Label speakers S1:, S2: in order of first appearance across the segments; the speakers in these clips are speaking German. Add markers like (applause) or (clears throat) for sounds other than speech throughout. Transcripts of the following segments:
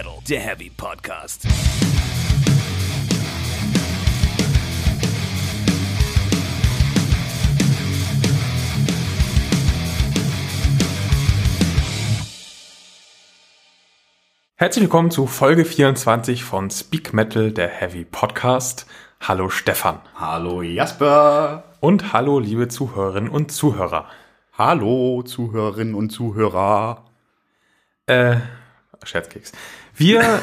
S1: Metal, der Heavy Podcast.
S2: Herzlich willkommen zu Folge 24 von Speak Metal, der Heavy Podcast. Hallo Stefan.
S3: Hallo Jasper.
S2: Und hallo liebe Zuhörerinnen und Zuhörer.
S3: Hallo Zuhörerinnen und Zuhörer.
S2: Äh, Scherzkeks. Wir, (laughs)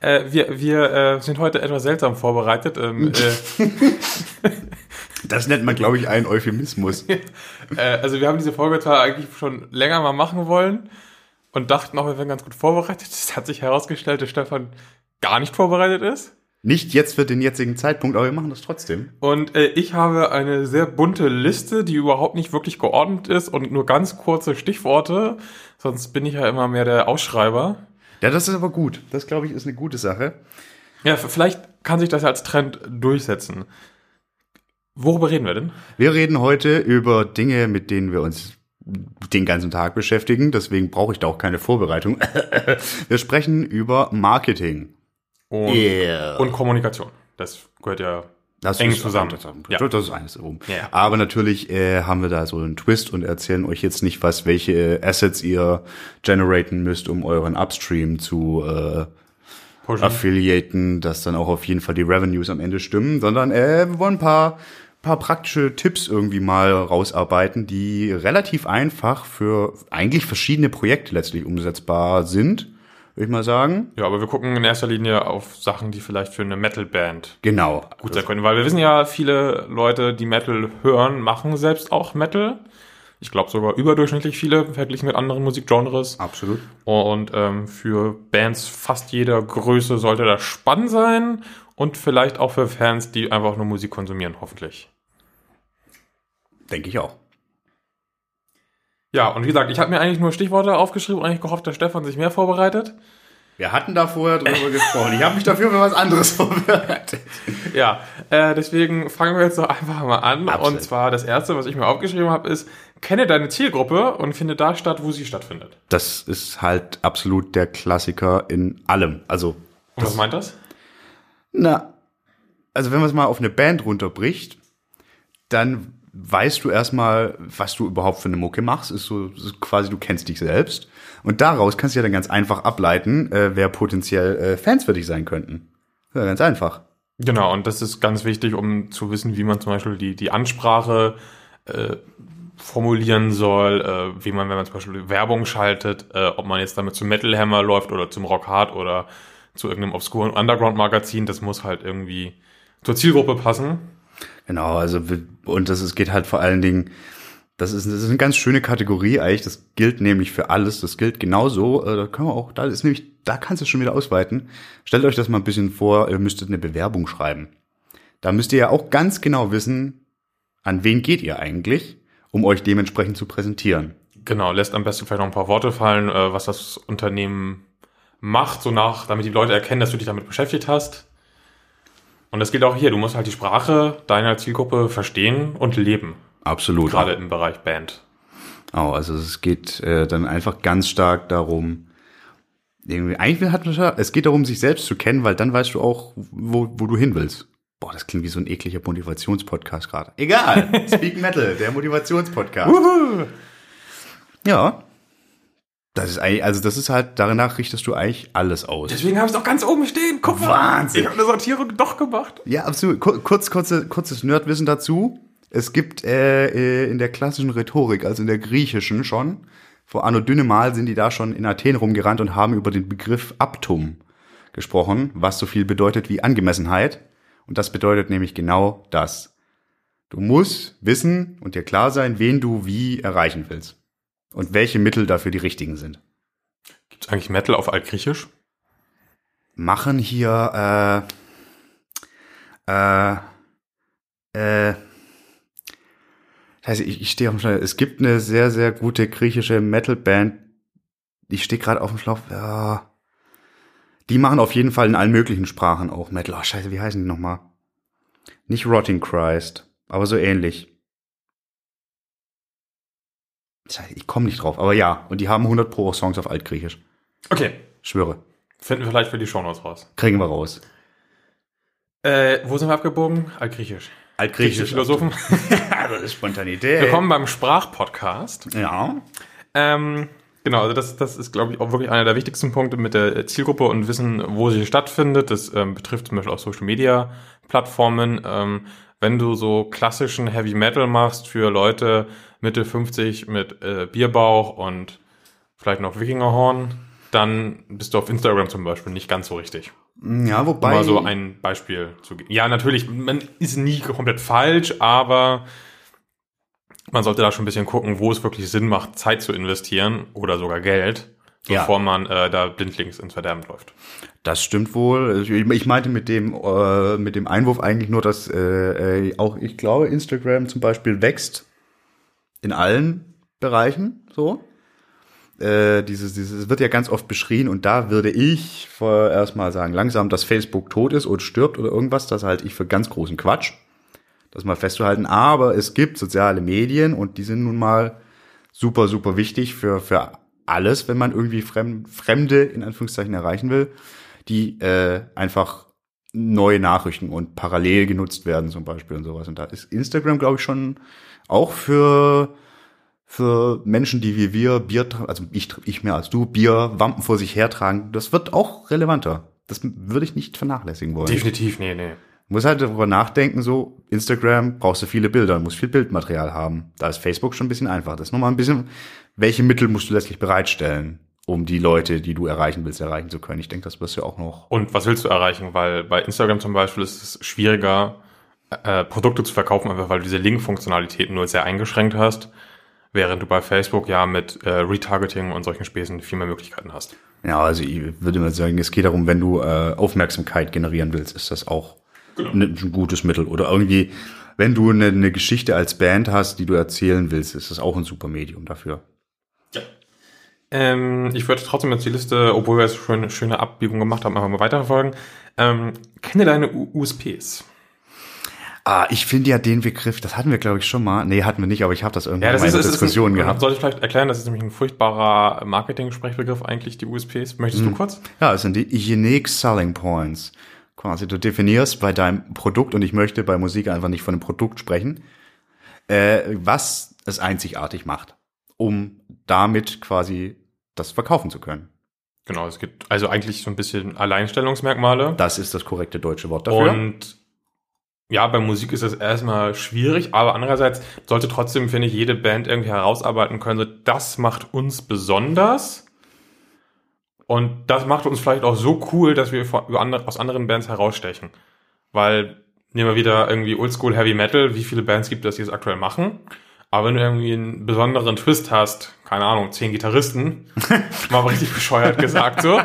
S2: äh, wir, wir äh, sind heute etwas seltsam vorbereitet. Ähm, (laughs) äh,
S3: Das nennt man, glaube ich, einen Euphemismus. (laughs)
S2: äh, also wir haben diese Folge zwar eigentlich schon länger mal machen wollen und dachten auch, wir wären ganz gut vorbereitet. Es hat sich herausgestellt, dass Stefan gar nicht vorbereitet ist.
S3: Nicht jetzt für den jetzigen Zeitpunkt, aber wir machen das trotzdem.
S2: Und äh, ich habe eine sehr bunte Liste, die überhaupt nicht wirklich geordnet ist und nur ganz kurze Stichworte. Sonst bin ich ja immer mehr der Ausschreiber.
S3: Ja, das ist aber gut. Das, glaube ich, ist eine gute Sache.
S2: Ja, vielleicht kann sich das als Trend durchsetzen. Worüber reden wir denn?
S3: Wir reden heute über Dinge, mit denen wir uns den ganzen Tag beschäftigen. Deswegen brauche ich da auch keine Vorbereitung. (laughs) Wir sprechen über Marketing.
S2: Und,
S3: Yeah.
S2: und Kommunikation. Das gehört ja
S3: Das
S2: eng
S3: ist
S2: zusammen.
S3: Ja.
S2: Ja.
S3: Das ist eines rum.
S2: Ja.
S3: Aber natürlich äh, haben wir da so einen Twist und erzählen euch jetzt nicht, was welche Assets ihr generaten müsst, um euren Upstream zu äh,
S2: Pushen.
S3: affiliaten, dass dann auch auf jeden Fall die Revenues am Ende stimmen, sondern äh, wir wollen ein paar paar praktische Tipps irgendwie mal rausarbeiten, die relativ einfach für eigentlich verschiedene Projekte letztlich umsetzbar sind, würde ich mal sagen.
S2: Ja, aber wir gucken in erster Linie auf Sachen, die vielleicht für eine Metal-Band
S3: Genau.
S2: gut sein können. Weil wir wissen ja, viele Leute, die Metal hören, machen selbst auch Metal. Ich glaube sogar überdurchschnittlich viele, verglichen mit anderen Musikgenres.
S3: Absolut.
S2: Und ähm, für Bands fast jeder Größe sollte das spannend sein. Und vielleicht auch für Fans, die einfach nur Musik konsumieren, hoffentlich.
S3: Denke ich auch.
S2: Ja, und wie gesagt, ich habe mir eigentlich nur Stichworte aufgeschrieben und eigentlich gehofft, dass Stefan sich mehr vorbereitet.
S3: Wir hatten da vorher drüber (laughs) gesprochen. Ich habe mich dafür für was anderes vorbereitet.
S2: Ja, äh, deswegen fangen wir jetzt doch einfach mal an.
S3: Absolut.
S2: Und zwar das erste, was ich mir aufgeschrieben habe, ist, kenne deine Zielgruppe und finde da statt, wo sie stattfindet.
S3: Das ist halt absolut der Klassiker in allem. Also,
S2: Und was meint das?
S3: na, also wenn man es mal auf eine Band runterbricht, dann weißt du erstmal, was du überhaupt für eine Mucke machst. Ist so ist quasi, du kennst dich selbst. Und daraus kannst du ja dann ganz einfach ableiten, äh, wer potenziell äh, Fans für dich sein könnten. Ja, ganz einfach.
S2: Genau, und das ist ganz wichtig, um zu wissen, wie man zum Beispiel die, die Ansprache äh, formulieren soll, äh, wie man, wenn man zum Beispiel Werbung schaltet, äh, ob man jetzt damit zum Metal Hammer läuft oder zum Rock Hard oder zu irgendeinem obskuren Underground-Magazin, das muss halt irgendwie zur Zielgruppe passen.
S3: Genau, also und das ist, geht halt vor allen Dingen, das ist, das ist eine ganz schöne Kategorie eigentlich, das gilt nämlich für alles, das gilt genauso, äh, da können wir auch, da ist nämlich, da kannst du es schon wieder ausweiten. Stellt euch das mal ein bisschen vor, ihr müsstet eine Bewerbung schreiben. Da müsst ihr ja auch ganz genau wissen, an wen geht ihr eigentlich, um euch dementsprechend zu präsentieren.
S2: Genau, lässt am besten vielleicht noch ein paar Worte fallen, äh, was das Unternehmen macht, so nach, damit die Leute erkennen, dass du dich damit beschäftigt hast. Und das gilt auch hier, du musst halt die Sprache deiner Zielgruppe verstehen und leben,
S3: Absolut.
S2: gerade im Bereich Band.
S3: Oh, also es geht äh, dann einfach ganz stark darum, irgendwie, eigentlich hat man schon, es geht darum, sich selbst zu kennen, weil dann weißt du auch, wo, wo du hin willst. Boah, das klingt wie so ein ekliger Motivationspodcast gerade. Egal. (laughs) Speak Metal, der Motivationspodcast. Ja. Das ist eigentlich, also das ist halt, danach richtest du eigentlich alles aus.
S2: Deswegen habe ich es auch ganz oben stehen. Guck mal.
S3: Wahnsinn.
S2: Ich habe eine Sortierung doch gemacht.
S3: Ja, absolut. Kur- Kurz, kurze, kurzes Nerdwissen dazu. Es gibt äh, äh, in der klassischen Rhetorik, also in der griechischen schon, vor Anno Dynnemal sind die da schon in Athen rumgerannt und haben über den Begriff Aptum gesprochen, was so viel bedeutet wie Angemessenheit. Und das bedeutet nämlich genau das. Du musst wissen und dir klar sein, wen du wie erreichen willst. Und welche Mittel dafür die richtigen sind.
S2: Gibt es eigentlich Metal auf Altgriechisch?
S3: machen hier äh, äh, äh, also ich, ich stehe auf dem Schlauch. Es gibt eine sehr, sehr gute griechische Metal-Band. Ich stehe gerade auf dem Schlauch. Ja. Die machen auf jeden Fall in allen möglichen Sprachen auch Metal. Oh, scheiße, wie heißen die nochmal? Nicht Rotting Christ, aber so ähnlich. Scheiße, Ich komme nicht drauf, aber ja. Und die haben 100 pro Songs auf Altgriechisch.
S2: Okay,
S3: Schwöre.
S2: finden wir vielleicht für die Shownotes raus.
S3: Kriegen wir raus.
S2: Äh, wo sind wir abgebogen? Altgriechisch. Griechische Philosophen.
S3: also (laughs) Spontanität.
S2: Willkommen beim Sprachpodcast.
S3: Ja.
S2: Ähm, genau, also das, das ist, glaube ich, auch wirklich einer der wichtigsten Punkte mit der Zielgruppe und wissen, wo sie stattfindet. Das ähm, betrifft zum Beispiel auch Social Media Plattformen. Ähm, wenn du so klassischen Heavy Metal machst für Leute Mitte 50 mit äh, Bierbauch und vielleicht noch Wikingerhorn, dann bist du auf Instagram zum Beispiel nicht ganz so richtig.
S3: Ja,
S2: Um
S3: wobei.
S2: mal so ein Beispiel zu geben. Ja, natürlich, man ist nie komplett falsch, aber man sollte da schon ein bisschen gucken, wo es wirklich Sinn macht, Zeit zu investieren oder sogar Geld,
S3: Ja.
S2: bevor man äh, da blindlings ins Verderben läuft.
S3: Das stimmt wohl. Ich, ich meinte mit dem, äh, mit dem Einwurf eigentlich nur, dass äh, äh, auch ich glaube, Instagram zum Beispiel wächst in allen Bereichen so. Äh, dieses, dieses wird ja ganz oft beschrien und da würde ich vorerst mal sagen, langsam, dass Facebook tot ist oder stirbt oder irgendwas, das halte ich für ganz großen Quatsch. Das mal festzuhalten. Aber es gibt soziale Medien und die sind nun mal super, super wichtig für, für alles, wenn man irgendwie Fremd, Fremde in Anführungszeichen erreichen will, die äh, einfach neue Nachrichten und parallel genutzt werden zum Beispiel und sowas. Und da ist Instagram, glaube ich, schon auch für für Menschen, die wie wir Bier, also ich, ich mehr als du, Bier, Wampen vor sich hertragen, das wird auch relevanter. Das würde ich nicht vernachlässigen wollen.
S2: Definitiv, nee, nee.
S3: Muss halt darüber nachdenken, so Instagram brauchst du viele Bilder, musst viel Bildmaterial haben. Da ist Facebook schon ein bisschen einfacher. Das ist nochmal ein bisschen, welche Mittel musst du letztlich bereitstellen, um die Leute, die du erreichen willst, erreichen zu können. Ich denke, das wirst du auch noch.
S2: Und was willst du erreichen? Weil bei Instagram zum Beispiel ist es schwieriger, äh, Produkte zu verkaufen, einfach weil du diese Link-Funktionalitäten nur sehr eingeschränkt hast, während du bei Facebook ja mit äh, Retargeting und solchen Späßen viel mehr Möglichkeiten hast.
S3: Ja, also ich würde mal sagen, es geht darum, wenn du äh, Aufmerksamkeit generieren willst, ist das auch ne, ein gutes Mittel. Oder irgendwie, wenn du eine, eine Geschichte als Band hast, die du erzählen willst, ist das auch ein super Medium dafür.
S2: Ähm, ich würde trotzdem jetzt die Liste, obwohl wir jetzt schon eine schöne Abbiegung gemacht haben, einfach mal weiterverfolgen. Ähm, kenne deine U USPs.
S3: Ah, ich finde ja den Begriff, das hatten wir, glaube ich, schon mal. Nee, hatten wir nicht, aber ich habe das irgendwann mal in der
S2: ist
S3: Diskussion
S2: ein,
S3: gehabt.
S2: Soll ich vielleicht erklären, das ist nämlich ein furchtbarer Marketing-Sprechbegriff eigentlich, die USPs. Möchtest
S3: Hm.
S2: du kurz?
S3: Ja, es sind die Unique Selling Points. Quasi, du definierst bei deinem Produkt, und ich möchte bei Musik einfach nicht von einem Produkt sprechen, äh, was es einzigartig macht, um damit quasi das verkaufen zu können.
S2: Genau, es gibt also eigentlich so ein bisschen Alleinstellungsmerkmale.
S3: Das ist das korrekte deutsche Wort dafür.
S2: Und ja, bei Musik ist das erstmal schwierig, aber andererseits sollte trotzdem, finde ich, jede Band irgendwie herausarbeiten können, so, das macht uns besonders. Und das macht uns vielleicht auch so cool, dass wir aus anderen Bands herausstechen. Weil, nehmen wir wieder irgendwie Oldschool Heavy Metal, wie viele Bands gibt es, die es aktuell machen? Aber wenn du irgendwie einen besonderen Twist hast, keine Ahnung, zehn Gitarristen, (laughs) mal richtig bescheuert gesagt so,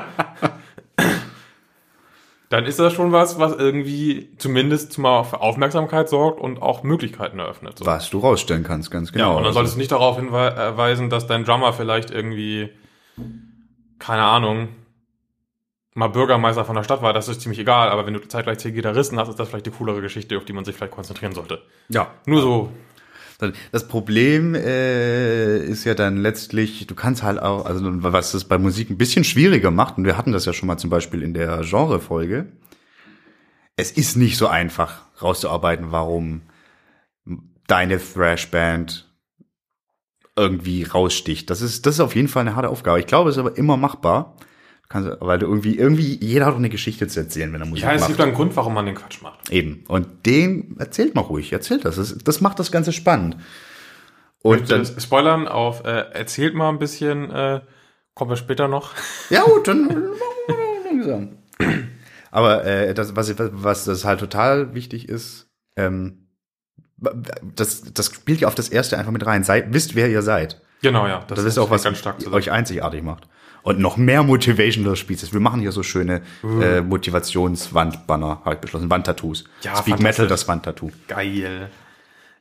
S2: dann ist das schon was, was irgendwie zumindest mal für Aufmerksamkeit sorgt und auch Möglichkeiten eröffnet. So.
S3: was du rausstellen kannst, ganz
S2: Ja,
S3: genau.
S2: und dann
S3: Also,
S2: solltest du nicht darauf hinweisen, dass dein Drummer vielleicht irgendwie, keine Ahnung, mal Bürgermeister von der Stadt war, das ist ziemlich egal, aber wenn du zeitgleich zehn Gitarristen hast, ist das vielleicht die coolere Geschichte, auf die man sich vielleicht konzentrieren sollte.
S3: ja,
S2: Nur so,
S3: Das Problem äh, ist ja dann letztlich, du kannst halt auch, also was das bei Musik ein bisschen schwieriger macht, und wir hatten das ja schon mal zum Beispiel in der Genre-Folge, es ist nicht so einfach rauszuarbeiten, warum deine Thrash-Band irgendwie raussticht. Das ist, das ist auf jeden Fall eine harte Aufgabe. Ich glaube, es ist aber immer machbar. Kannst, weil du irgendwie, irgendwie, jeder hat doch eine Geschichte zu erzählen, wenn er Musik
S2: ja, es
S3: macht.
S2: gibt einen Grund, warum man den Quatsch macht.
S3: Eben. Und den erzählt mal ruhig, erzählt das. das. Das macht das Ganze spannend. Und dann,
S2: Dann spoilern auf, äh, erzählt mal ein bisschen, äh, kommen wir später noch.
S3: ja gut, dann (laughs) langsam. Aber äh, das, was, was das halt total wichtig ist, ähm, das, das spielt ja auf das erste einfach mit rein. Seid, wisst, wer ihr seid.
S2: Genau, ja.
S3: Das, ist auch was
S2: ganz stark
S3: euch einzigartig macht. Und noch mehr Motivational Speeches. Wir machen hier so schöne äh, Motivationswandbanner, habe ich beschlossen. Wandtattoos.
S2: Ja,
S3: Speak. Metal, das Wandtattoo.
S2: Geil.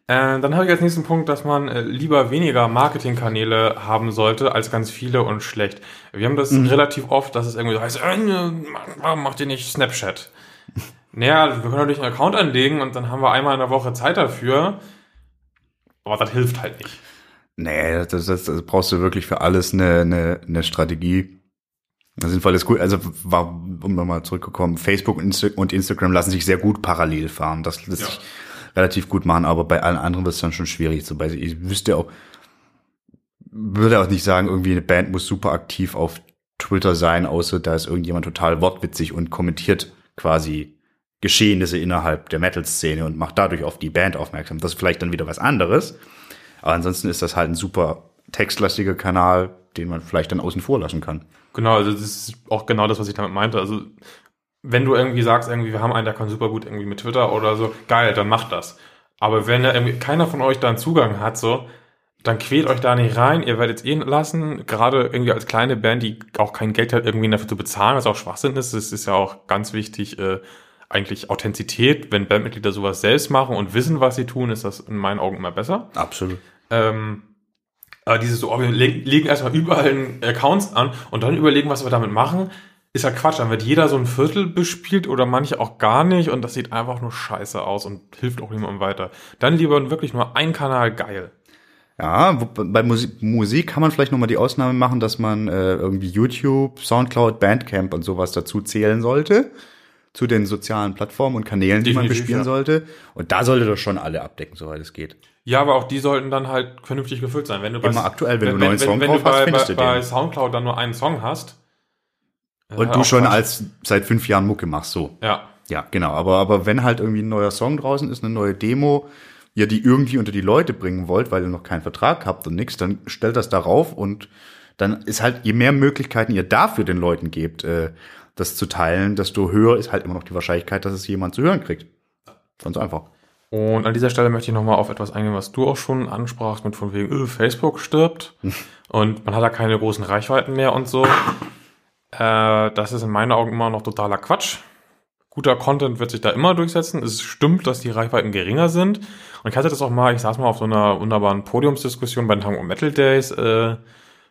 S2: Äh, dann habe ich als nächsten Punkt, dass man äh, lieber weniger Marketingkanäle haben sollte als ganz viele und schlecht. Wir haben das relativ oft, dass es irgendwie so heißt, äh, warum macht ihr nicht Snapchat? (laughs) Naja, wir können natürlich einen Account anlegen und dann haben wir einmal in der Woche Zeit dafür. Aber das hilft halt nicht.
S3: Nee, das, das, das brauchst du wirklich für alles eine, eine, eine Strategie. Das sinnvoll ist gut. Also war, um nochmal zurückgekommen, Facebook und Instagram lassen sich sehr gut parallel fahren. Das lässt
S2: Ja.
S3: sich relativ gut machen, aber bei allen anderen wird es dann schon schwierig. Zum Beispiel, ich wüsste auch, würde auch nicht sagen, irgendwie eine Band muss super aktiv auf Twitter sein, außer da ist irgendjemand total wortwitzig und kommentiert quasi Geschehnisse innerhalb der Metal-Szene und macht dadurch auf die Band aufmerksam. Das ist vielleicht dann wieder was anderes. Aber ansonsten ist das halt ein super textlastiger Kanal, den man vielleicht dann außen vor lassen kann.
S2: Genau, also das ist auch genau das, was ich damit meinte. Also wenn du irgendwie sagst, irgendwie, wir haben einen, der kann super gut irgendwie mit Twitter oder so, geil, dann macht das. Aber wenn da irgendwie keiner von euch da einen Zugang hat, so, dann quält euch da nicht rein, ihr werdet es eh lassen, gerade irgendwie als kleine Band, die auch kein Geld hat, irgendwie dafür zu bezahlen, was auch Schwachsinn ist. Es ist ja auch ganz wichtig, äh, eigentlich Authentizität, wenn Bandmitglieder sowas selbst machen und wissen, was sie tun, ist das in meinen Augen immer besser.
S3: Absolut.
S2: Ähm, aber dieses so, oh, wir le- legen erstmal überall einen Accounts an und dann überlegen, was wir damit machen, ist ja Quatsch. Dann wird jeder so ein Viertel bespielt oder manche auch gar nicht und das sieht einfach nur scheiße aus und hilft auch niemandem weiter. Dann lieber wirklich nur ein Kanal geil.
S3: Ja, bei Musik, Musik kann man vielleicht nochmal die Ausnahme machen, dass man äh, irgendwie YouTube, Soundcloud, Bandcamp und sowas dazu zählen sollte. Zu den sozialen Plattformen und Kanälen, die man bespielen
S2: ja.
S3: sollte. Und da sollte das schon alle abdecken, soweit es geht.
S2: Ja, aber auch die sollten dann halt vernünftig gefüllt sein. Wenn du bei,
S3: Immer aktuell, wenn du einen neuen Song
S2: wenn,
S3: drauf
S2: du
S3: hast,
S2: bei,
S3: findest
S2: bei, bei Soundcloud dann nur einen Song hast. äh,
S3: Und du schon als seit fünf Jahren Mucke machst, so.
S2: Ja,
S3: Ja, genau. Aber, aber wenn halt irgendwie ein neuer Song draußen ist, eine neue Demo, ihr die irgendwie unter die Leute bringen wollt, weil ihr noch keinen Vertrag habt und nix, dann stellt das darauf und dann ist halt, je mehr Möglichkeiten ihr dafür den Leuten gebt, äh, das zu teilen, desto höher ist halt immer noch die Wahrscheinlichkeit, dass es jemand zu hören kriegt. Ganz einfach.
S2: Und an dieser Stelle möchte ich nochmal auf etwas eingehen, was du auch schon ansprachst, mit von wegen, öh, Facebook stirbt (laughs) und man hat da keine großen Reichweiten mehr und so. (laughs) Äh, das ist in meinen Augen immer noch totaler Quatsch. Guter Content wird sich da immer durchsetzen. Es stimmt, dass die Reichweiten geringer sind. Und ich hatte das auch mal, ich saß mal auf so einer wunderbaren Podiumsdiskussion bei den Hamburg Metal Days, äh,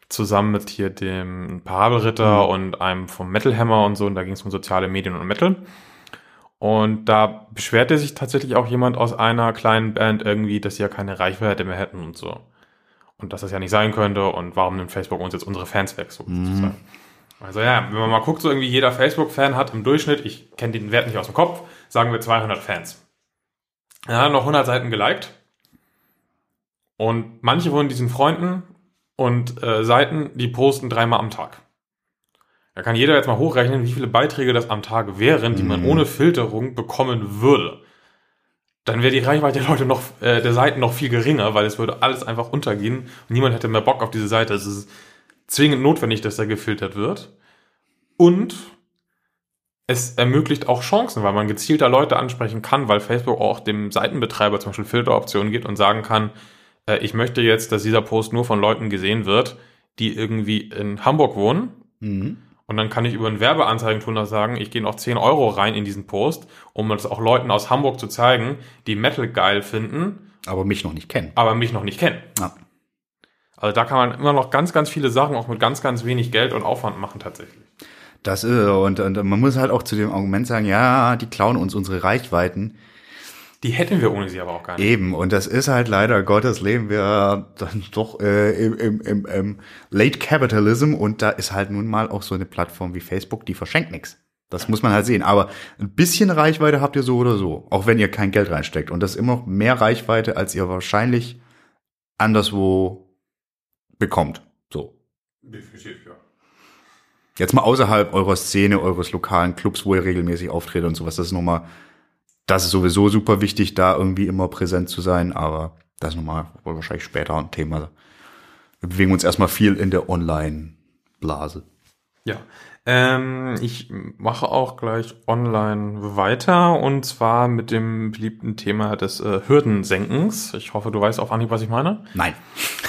S2: zusammen mit hier dem Parabelritter und einem vom Metal Hammer und so. Und da ging es um soziale Medien und Metal. Und da beschwerte sich tatsächlich auch jemand aus einer kleinen Band irgendwie, dass sie ja keine Reichweite mehr hätten und so. Und dass das ja nicht sein könnte und warum nimmt Facebook uns jetzt unsere Fans weg, so sozusagen. Also ja, wenn man mal guckt, so irgendwie jeder Facebook-Fan hat im Durchschnitt, ich kenne den Wert nicht aus dem Kopf, sagen wir 200 Fans. Er hat noch 100 Seiten geliked und manche von diesen Freunden und äh, Seiten, die posten dreimal am Tag. Da kann jeder jetzt mal hochrechnen, wie viele Beiträge das am Tag wären, die man ohne Filterung bekommen würde. Dann wäre die Reichweite der Leute noch, äh, der Seiten noch viel geringer, weil es würde alles einfach untergehen und niemand hätte mehr Bock auf diese Seite. Es ist zwingend notwendig, dass da gefiltert wird. Und es ermöglicht auch Chancen, weil man gezielter Leute ansprechen kann, weil Facebook auch dem Seitenbetreiber zum Beispiel Filteroptionen gibt und sagen kann, äh, ich möchte jetzt, dass dieser Post nur von Leuten gesehen wird, die irgendwie in Hamburg wohnen. Und dann kann ich über ein Werbeanzeigentuner sagen, ich gehe noch 10 Euro rein in diesen Post, um das auch Leuten aus Hamburg zu zeigen, die Metal geil finden,
S3: Aber mich noch nicht kennen.
S2: aber mich noch nicht kennen.
S3: Ja.
S2: Also da kann man immer noch ganz, ganz viele Sachen auch mit ganz, ganz wenig Geld und Aufwand machen tatsächlich.
S3: Das ist, und, und man muss halt auch zu dem Argument sagen, ja, die klauen uns unsere Reichweiten.
S2: Die hätten wir ohne sie aber auch gar nicht.
S3: Eben, und das ist halt leider Gottes leben wir dann doch äh, im, im, im, im Late Capitalism und da ist halt nun mal auch so eine Plattform wie Facebook, die verschenkt nichts. Das muss man halt sehen. Aber ein bisschen Reichweite habt ihr so oder so, auch wenn ihr kein Geld reinsteckt. Und das ist immer noch mehr Reichweite, als ihr wahrscheinlich anderswo bekommt. So.
S2: Definitiv, ja.
S3: Jetzt mal außerhalb eurer Szene, eures lokalen Clubs, wo ihr regelmäßig auftretet und sowas. Das ist nochmal, das ist sowieso super wichtig, da irgendwie immer präsent zu sein, aber das ist nochmal wahrscheinlich später ein Thema. Wir bewegen uns erstmal viel in der Online-Blase.
S2: Ja. Ähm, ich mache auch gleich online weiter und zwar mit dem beliebten Thema des äh, Hürdensenkens. Ich hoffe, du weißt auf Anhieb, was ich meine.
S3: Nein.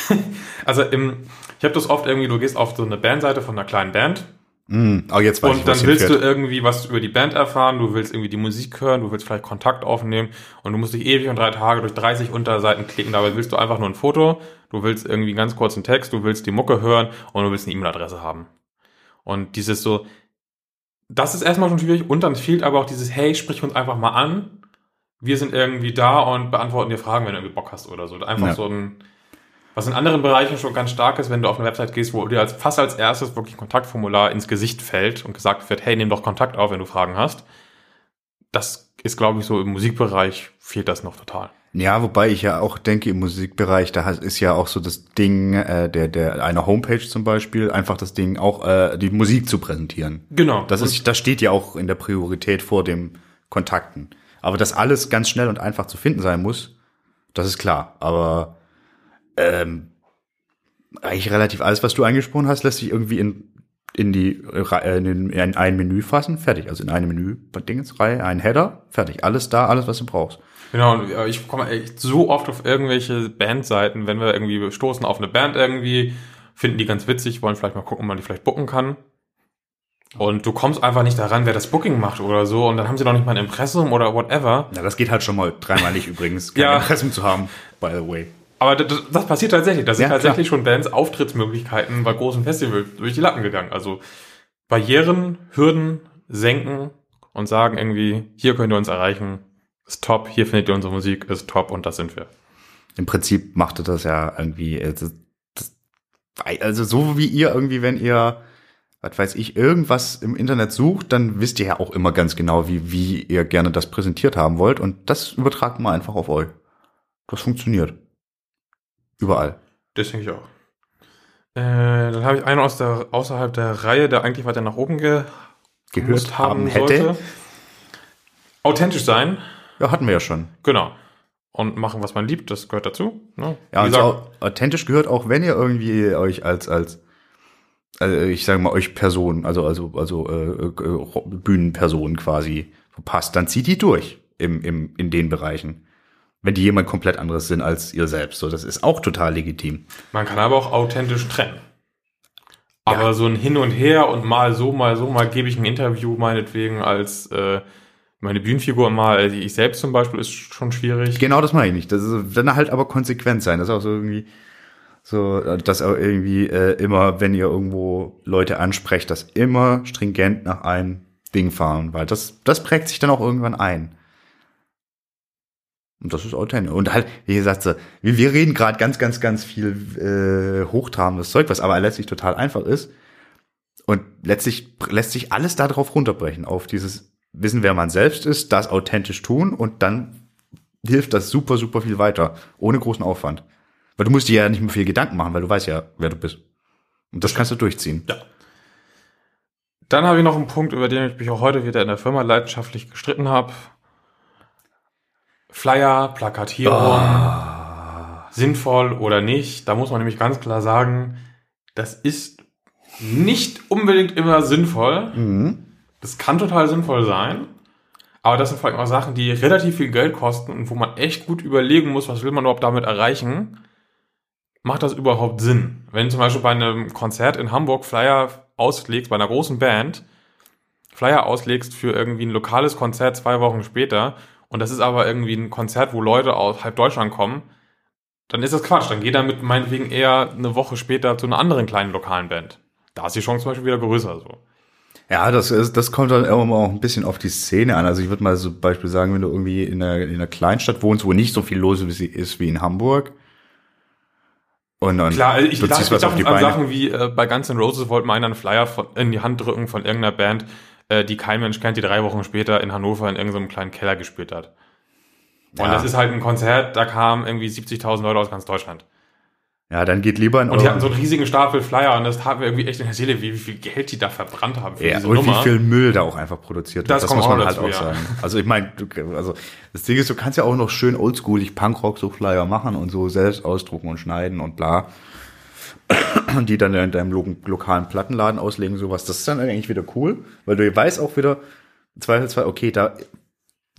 S3: (laughs)
S2: Also im, ich habe das oft irgendwie, du gehst auf so eine Bandseite von einer kleinen Band
S3: Hm, aber jetzt weiß ich,
S2: und
S3: was
S2: dann willst du irgendwie was über die Band erfahren, du willst irgendwie die Musik hören, du willst vielleicht Kontakt aufnehmen und du musst dich ewig und drei Tage durch 30 Unterseiten klicken, dabei willst du einfach nur ein Foto, du willst irgendwie einen ganz kurzen Text, du willst die Mucke hören und du willst eine E-Mail-Adresse haben. Und dieses so, das ist erstmal schon schwierig und dann fehlt aber auch dieses, hey, sprich uns einfach mal an, wir sind irgendwie da und beantworten dir Fragen, wenn du irgendwie Bock hast oder so. Einfach
S3: Ja.
S2: so ein, Was in anderen Bereichen schon ganz stark ist, wenn du auf eine Website gehst, wo dir als, fast als erstes wirklich ein Kontaktformular ins Gesicht fällt und gesagt wird, hey, nimm doch Kontakt auf, wenn du Fragen hast. Das ist, glaube ich, so im Musikbereich fehlt das noch total.
S3: Ja, wobei ich ja auch denke, im Musikbereich, da ist ja auch so das Ding, äh, der, der einer Homepage zum Beispiel, einfach das Ding auch äh, die Musik zu präsentieren.
S2: Genau.
S3: Das ist, das steht ja auch in der Priorität vor dem Kontakten. Aber dass alles ganz schnell und einfach zu finden sein muss, das ist klar. Aber ähm, eigentlich relativ alles, was du angesprochen hast, lässt sich irgendwie in in die äh, in, in ein Menü fassen, fertig. Also in eine Menü Dingensreihe, ein Header, fertig. Alles da, alles was du brauchst.
S2: Genau, und ich komme echt so oft auf irgendwelche Bandseiten, wenn wir irgendwie stoßen auf eine Band irgendwie, finden die ganz witzig, wollen vielleicht mal gucken, ob man die vielleicht booken kann. Und du kommst einfach nicht daran, wer das Booking macht oder so, und dann haben sie noch nicht mal ein Impressum oder whatever.
S3: Ja, das geht halt schon mal dreimal nicht übrigens, (laughs) kein
S2: Ja.
S3: Impressum zu haben, by the way.
S2: Aber das, das passiert tatsächlich. Das sind
S3: Ja,
S2: tatsächlich schon Bands Auftrittsmöglichkeiten bei großen Festivals durch die Lappen gegangen. Also Barrieren, Hürden senken und sagen irgendwie, hier könnt ihr uns erreichen, ist top, hier findet ihr unsere Musik, ist top und das sind wir.
S3: Im Prinzip machte das ja irgendwie, äh, das, das, also so wie ihr irgendwie, wenn ihr, was weiß ich, irgendwas im Internet sucht, dann wisst ihr ja auch immer ganz genau, wie, wie ihr gerne das präsentiert haben wollt und das übertragt mal einfach auf euch. Das funktioniert. Überall.
S2: Das denke ich auch. Äh, dann habe ich einen aus der, außerhalb der Reihe, der eigentlich weiter nach oben ge
S3: Gehört
S2: gemusst
S3: haben hätte.
S2: Authentisch sein,
S3: Ja, hatten wir ja schon.
S2: genau. Und machen, was man liebt, das gehört dazu. Ne?
S3: Ja,
S2: Wie
S3: und
S2: gesagt,
S3: so authentisch gehört auch, wenn ihr irgendwie euch als als also ich sage mal euch Person, also also also äh, äh, Bühnenperson quasi verpasst, dann zieht die durch im im in den Bereichen. Wenn die jemand komplett anderes sind als ihr selbst, so das ist auch total legitim.
S2: Man kann aber auch authentisch trennen. Aber
S3: Ja.
S2: so ein Hin und Her und mal so, mal so, mal gebe ich ein Interview meinetwegen als äh, meine Bühnenfigur mal, also ich selbst zum Beispiel, ist schon schwierig.
S3: Genau das meine ich nicht. Das ist dann halt aber konsequent sein. Das ist auch so irgendwie so, dass auch irgendwie äh, immer, wenn ihr irgendwo Leute ansprecht, das immer stringent nach einem Ding fahren, weil das das prägt sich dann auch irgendwann ein. Und das ist authentisch. Und halt, wie gesagt, so, wir, wir reden gerade ganz, ganz, ganz viel äh, hochtrabendes Zeug, was aber letztlich total einfach ist. Und letztlich lässt sich alles darauf runterbrechen, auf dieses Wissen, wer man selbst ist, das authentisch tun und dann hilft das super, super viel weiter, ohne großen Aufwand. Weil du musst dir ja nicht mehr viel Gedanken machen, weil du weißt ja, wer du bist. Und das kannst du durchziehen.
S2: Ja. Dann habe ich noch einen Punkt, über den ich mich auch heute wieder in der Firma leidenschaftlich gestritten habe. Flyer, Plakatierung,
S3: Ah.
S2: sinnvoll oder nicht. Da muss man nämlich ganz klar sagen, das ist nicht unbedingt immer sinnvoll.
S3: Mhm.
S2: Das kann total sinnvoll sein. Aber das sind vor allem auch Sachen, die relativ viel Geld kosten und wo man echt gut überlegen muss, was will man überhaupt damit erreichen. Macht das überhaupt Sinn? Wenn zum Beispiel bei einem Konzert in Hamburg Flyer auslegst, bei einer großen Band, Flyer auslegst für irgendwie ein lokales Konzert zwei Wochen später und das ist aber irgendwie ein Konzert, wo Leute aus halb Deutschland kommen, dann ist das Quatsch. Dann geht damit meinetwegen eher eine Woche später zu einer anderen kleinen lokalen Band. Da ist die Chance zum Beispiel wieder größer so.
S3: Ja, das ist, das kommt dann immer auch ein bisschen auf die Szene an. Also ich würde mal so Beispiel sagen, wenn du irgendwie in einer, in einer Kleinstadt wohnst, wo nicht so viel los ist wie in Hamburg. Und dann
S2: Klar, also ich
S3: du ziehst was auf die
S2: an
S3: Beine.
S2: Sachen wie äh, bei Guns N' Roses wollten wir einen Flyer von, in die Hand drücken von irgendeiner Band, äh, die kein Mensch kennt, die drei Wochen später in Hannover in irgendeinem kleinen Keller gespielt hat. Und
S3: Ja.
S2: das ist halt ein Konzert, da kamen irgendwie 70.000 Leute aus ganz Deutschland.
S3: Ja, dann geht lieber in
S2: Und die hatten so einen riesigen Stapel Flyer und das tat mir irgendwie echt in der Seele, wie, wie viel Geld die da verbrannt haben für
S3: Ja,
S2: diese
S3: und
S2: Nummer.
S3: wie viel Müll da auch einfach produziert wird.
S2: Das
S3: muss man halt
S2: dazu,
S3: auch
S2: ja.
S3: sagen. Also ich meine, du- also das Ding ist, du kannst ja auch noch schön oldschoolig Punkrock so Flyer machen und so selbst ausdrucken und schneiden und bla. Und die dann in deinem lo lokalen Plattenladen auslegen, sowas. Das ist dann eigentlich wieder cool, weil du weißt auch wieder, im Zweifelsfall, okay, da,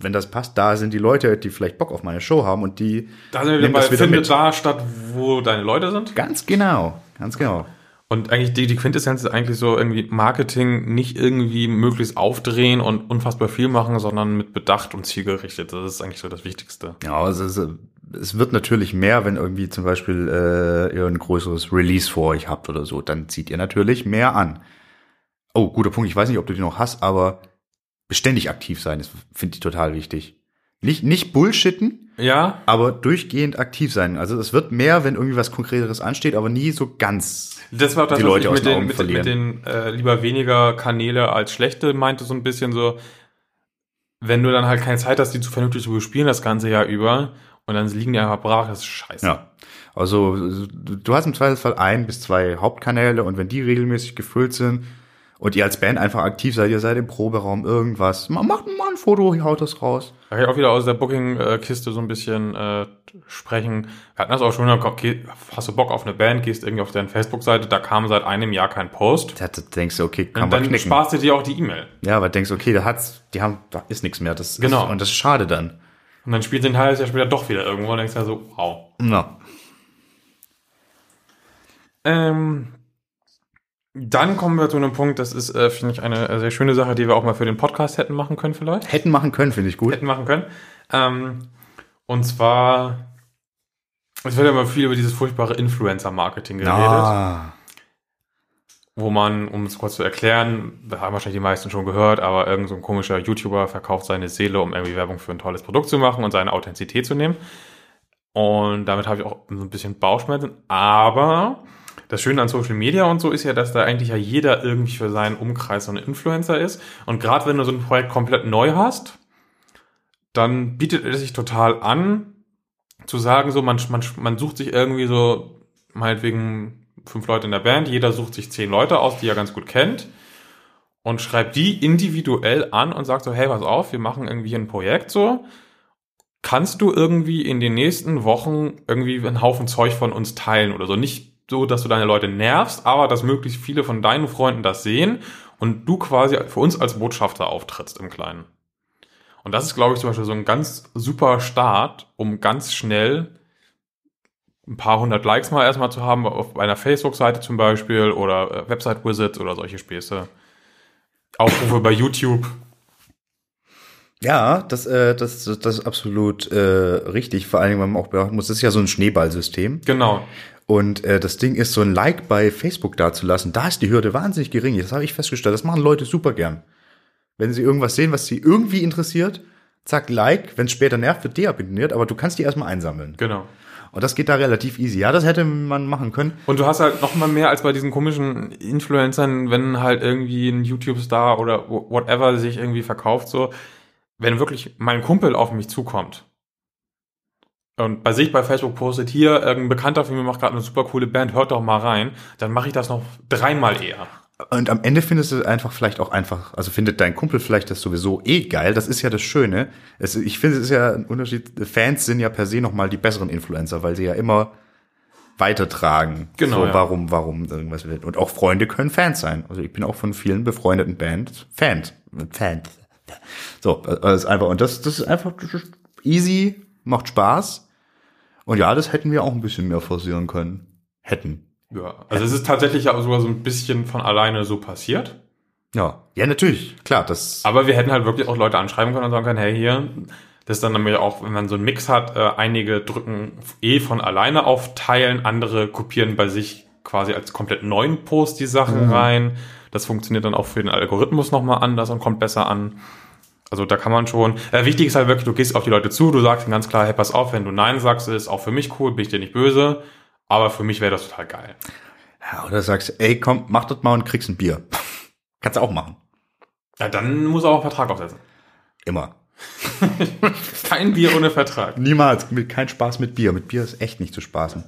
S3: wenn das passt, da sind die Leute, die vielleicht Bock auf meine Show haben und die
S2: da sind wir wieder
S3: nehmen
S2: bei,
S3: das wieder
S2: findet
S3: mit.
S2: da statt, wo deine Leute sind.
S3: Ganz genau, ganz genau.
S2: Und eigentlich die, die Quintessenz ist eigentlich so irgendwie Marketing nicht irgendwie möglichst aufdrehen und unfassbar viel machen, sondern mit Bedacht und zielgerichtet. Das ist eigentlich so das Wichtigste.
S3: Ja, also es, wird natürlich mehr, wenn irgendwie zum Beispiel äh, ihr ein größeres Release vor euch habt oder so, dann zieht ihr natürlich mehr an. Oh, guter Punkt. Ich weiß nicht, ob du die noch hast, aber beständig aktiv sein, das finde ich total wichtig. Nicht, nicht bullshitten,
S2: Ja,
S3: aber durchgehend aktiv sein. Also es wird mehr, wenn irgendwie was Konkreteres ansteht, aber nie so ganz.
S2: das war auch das,
S3: Die
S2: was
S3: Leute
S2: ich
S3: aus
S2: mit
S3: den
S2: den, mit, mit den äh, lieber weniger Kanäle als schlechte meinte so ein bisschen so, wenn du dann halt keine Zeit hast, die zu vernünftig zu bespielen das ganze Jahr über und dann liegen die einfach brach, das ist scheiße.
S3: Ja. Also du hast im Zweifelsfall ein bis zwei Hauptkanäle und wenn die regelmäßig gefüllt sind und ihr als Band einfach aktiv seid, ihr seid im Proberaum irgendwas, ma- macht mal ein Foto, haut das raus.
S2: Da kann ich auch wieder aus der Booking-Kiste so ein bisschen äh, sprechen. Wir hatten das auch schon, okay, hast du Bock auf eine Band, gehst irgendwie auf deren Facebook-Seite, da kam seit einem Jahr kein Post.
S3: Da denkst du, okay, kann
S2: Und
S3: man
S2: dann
S3: knicken.
S2: sparst du dir auch die E-Mail.
S3: Ja, aber denkst, okay, da hat's, die haben, da ist nichts mehr. Das
S2: Genau.
S3: Ist, und das ist schade dann.
S2: Und dann spielt sie ein halbes Jahr später doch wieder irgendwo und denkst ja so, wow.
S3: Ja.
S2: Ähm, dann kommen wir zu einem Punkt, das ist, äh, finde ich, eine äh, sehr schöne Sache, die wir auch mal für den Podcast hätten machen können vielleicht.
S3: Hätten machen können, finde ich gut.
S2: Hätten machen können. Ähm, und zwar, es wird ja immer viel über dieses furchtbare Influencer-Marketing geredet.
S3: Ah,
S2: wo man, um es kurz zu erklären, das haben wahrscheinlich die meisten schon gehört, aber irgend so ein komischer YouTuber verkauft seine Seele, um irgendwie Werbung für ein tolles Produkt zu machen und seine Authentizität zu nehmen. Und damit habe ich auch so ein bisschen Bauchschmerzen. Aber das Schöne an Social Media und so ist ja, dass da eigentlich ja jeder irgendwie für seinen Umkreis so ein Influencer ist. Und gerade wenn du so ein Projekt komplett neu hast, dann bietet es sich total an, zu sagen, so, man, man, man sucht sich irgendwie so, meinetwegen fünf Leute in der Band, jeder sucht sich zehn Leute aus, die er ganz gut kennt und schreibt die individuell an und sagt so, hey, pass auf, wir machen irgendwie ein Projekt so. Kannst du irgendwie in den nächsten Wochen irgendwie einen Haufen Zeug von uns teilen oder so? Nicht so, dass du deine Leute nervst, aber dass möglichst viele von deinen Freunden das sehen und du quasi für uns als Botschafter auftrittst im Kleinen. Und das ist, glaube ich, zum Beispiel so ein ganz super Start, um ganz schnell ein paar hundert Likes mal erstmal zu haben auf einer Facebook-Seite zum Beispiel oder äh, Website-Wizards oder solche Späße. Aufrufe bei YouTube.
S3: Ja, das, äh, das, das ist absolut äh, richtig. Vor allen Dingen, weil man auch beachten muss, das ist ja so ein Schneeballsystem.
S2: Genau.
S3: Und äh, das Ding ist, so ein Like bei Facebook dazulassen, da ist die Hürde wahnsinnig gering. Das habe ich festgestellt. Das machen Leute super gern. Wenn sie irgendwas sehen, was sie irgendwie interessiert, zack, Like. Wenn es später nervt, wird deabonniert, aber du kannst die erstmal einsammeln.
S2: Genau.
S3: Und das geht da relativ easy. Ja, das hätte man machen können.
S2: Und du hast halt noch mal mehr als bei diesen komischen Influencern, wenn halt irgendwie ein YouTube-Star oder whatever sich irgendwie verkauft, so, wenn wirklich mein Kumpel auf mich zukommt und bei sich bei Facebook postet, hier, irgendein Bekannter von mir macht gerade eine super coole Band, hört doch mal rein, dann mache ich das noch dreimal eher.
S3: Und am Ende findest du einfach vielleicht auch einfach, also findet dein Kumpel vielleicht das sowieso eh geil. Das ist ja das Schöne. Es, ich finde, es ist ja ein Unterschied. Fans sind ja per se nochmal die besseren Influencer, weil sie ja immer weitertragen.
S2: Genau,
S3: So,
S2: ja.
S3: warum, warum irgendwas wird. Und auch Freunde können Fans sein. Also ich bin auch von vielen befreundeten Bands Fans. Fans. So, das ist einfach, und das, das ist einfach easy, macht Spaß. Und ja, das hätten wir auch ein bisschen mehr forcieren können. Hätten.
S2: Ja, also es ist tatsächlich ja sogar so ein bisschen von alleine so passiert.
S3: Ja. Ja, natürlich. Klar, das.
S2: Aber wir hätten halt wirklich auch Leute anschreiben können und sagen können, hey, hier, das ist dann nämlich auch, wenn man so einen Mix hat, äh, einige drücken eh von alleine auf Teilen, andere kopieren bei sich quasi als komplett neuen Post die Sachen rein. Das funktioniert dann auch für den Algorithmus nochmal anders und kommt besser an. Also da kann man schon. Äh, wichtig ist halt wirklich, du gehst auf die Leute zu, du sagst ihnen ganz klar, hey, pass auf, wenn du Nein sagst, ist auch für mich cool, bin ich dir nicht böse. Aber für mich wäre das total geil.
S3: Ja, oder sagst, ey, komm, mach das mal und kriegst ein Bier. (laughs) Kannst du auch machen.
S2: Ja, dann muss er auch einen Vertrag aufsetzen.
S3: Immer. (laughs)
S2: Kein Bier ohne Vertrag.
S3: Niemals. Mit, kein Spaß mit Bier. Mit Bier ist echt nicht zu spaßen.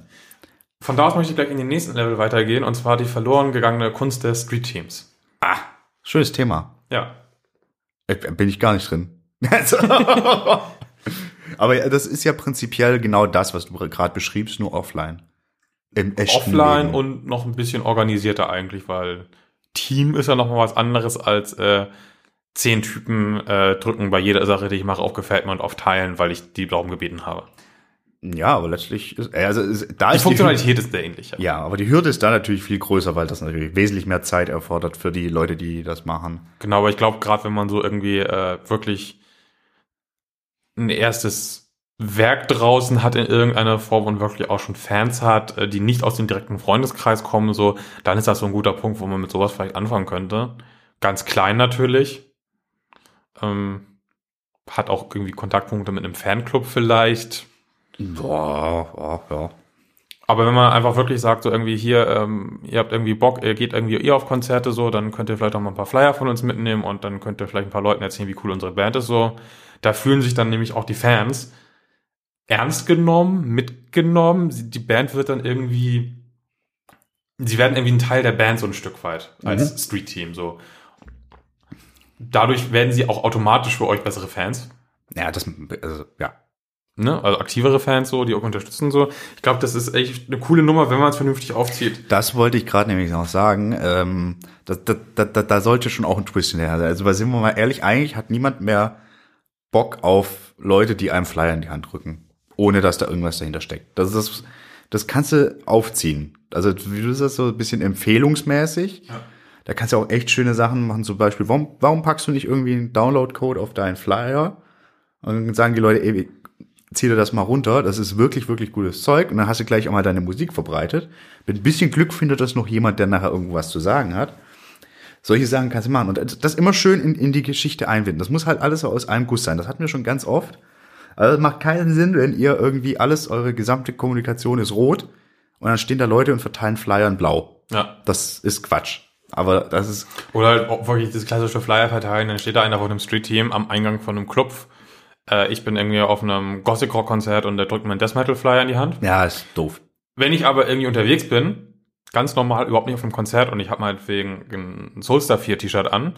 S2: Von da aus möchte ich gleich in den nächsten Level weitergehen, und zwar die verloren gegangene Kunst des Street Teams.
S3: Ah, schönes Thema.
S2: Ja.
S3: Äh, Bin ich gar nicht drin. (laughs) Aber das ist ja prinzipiell genau das, was du gerade beschriebst, nur offline. Im
S2: Offline
S3: Leben.
S2: und noch ein bisschen organisierter eigentlich, weil Team ist ja noch mal was anderes als äh, zehn Typen äh, drücken bei jeder Sache, die ich mache, auf Gefällt mir und auf Teilen, weil ich die darum gebeten habe.
S3: Ja, aber letztlich ist, äh, also ist, da
S2: Die
S3: ist
S2: Funktionalität ist sehr ähnlich.
S3: Die, ja, aber die Hürde ist da natürlich viel größer, weil das natürlich wesentlich mehr Zeit erfordert für die Leute, die das machen.
S2: Genau, aber ich glaube, gerade wenn man so irgendwie äh, wirklich ein erstes Werk draußen hat in irgendeiner Form und wirklich auch schon Fans hat, äh, die nicht aus dem direkten Freundeskreis kommen, so, dann ist das so ein guter Punkt, wo man mit sowas vielleicht anfangen könnte. Ganz klein natürlich. Ähm, hat auch irgendwie Kontaktpunkte mit einem Fanclub vielleicht.
S3: Boah, ja, ja.
S2: Aber wenn man einfach wirklich sagt, so irgendwie hier, ähm, ihr habt irgendwie Bock, ihr geht irgendwie eh auf Konzerte so, dann könnt ihr vielleicht auch mal ein paar Flyer von uns mitnehmen und dann könnt ihr vielleicht ein paar Leuten erzählen, wie cool unsere Band ist so. Da fühlen sich dann nämlich auch die Fans ernst genommen, mitgenommen. Die Band wird dann irgendwie, sie werden irgendwie ein Teil der Band so ein Stück weit als Street Team so. Dadurch werden sie auch automatisch für euch bessere Fans.
S3: Ja, das, also, ja.
S2: Ne? Also aktivere Fans so, die auch unterstützen so. Ich glaube, das ist echt eine coole Nummer, wenn man es vernünftig aufzieht.
S3: Das wollte ich gerade nämlich noch sagen. Ähm, da, da, da, da, da sollte schon auch ein Twist hinterher sein. Also, weil sind wir mal ehrlich, eigentlich hat niemand mehr Bock auf Leute, die einem Flyer in die Hand drücken, ohne dass da irgendwas dahinter steckt. Das ist, das kannst du aufziehen. Also, wie du sagst, so ein bisschen empfehlungsmäßig. Da kannst du auch echt schöne Sachen machen. Zum Beispiel, warum, warum packst du nicht irgendwie einen Download-Code auf deinen Flyer? Und dann sagen die Leute, ey, zieh dir das mal runter, das ist wirklich, wirklich gutes Zeug. Und dann hast du gleich auch mal deine Musik verbreitet. Mit ein bisschen Glück findet das noch jemand, der nachher irgendwas zu sagen hat. Solche Sachen kannst du machen. Und das immer schön in, in die Geschichte einbinden. Das muss halt alles so aus einem Guss sein. Das hatten wir schon ganz oft. Also es macht keinen Sinn, wenn ihr irgendwie alles, eure gesamte Kommunikation ist rot und dann stehen da Leute und verteilen Flyer in blau.
S2: Ja.
S3: Das ist Quatsch. Aber das ist,
S2: Oder halt wirklich das klassische Flyer verteilen, dann steht da einer von einem Street-Team am Eingang von einem Club. Äh, ich bin irgendwie auf einem Gothic-Rock-Konzert und der drückt mir einen Death Metal-Flyer in die Hand.
S3: ja, ist doof.
S2: Wenn ich aber irgendwie unterwegs bin, ganz normal, überhaupt nicht auf einem Konzert und ich habe meinetwegen ein Soulstar 4 T-Shirt an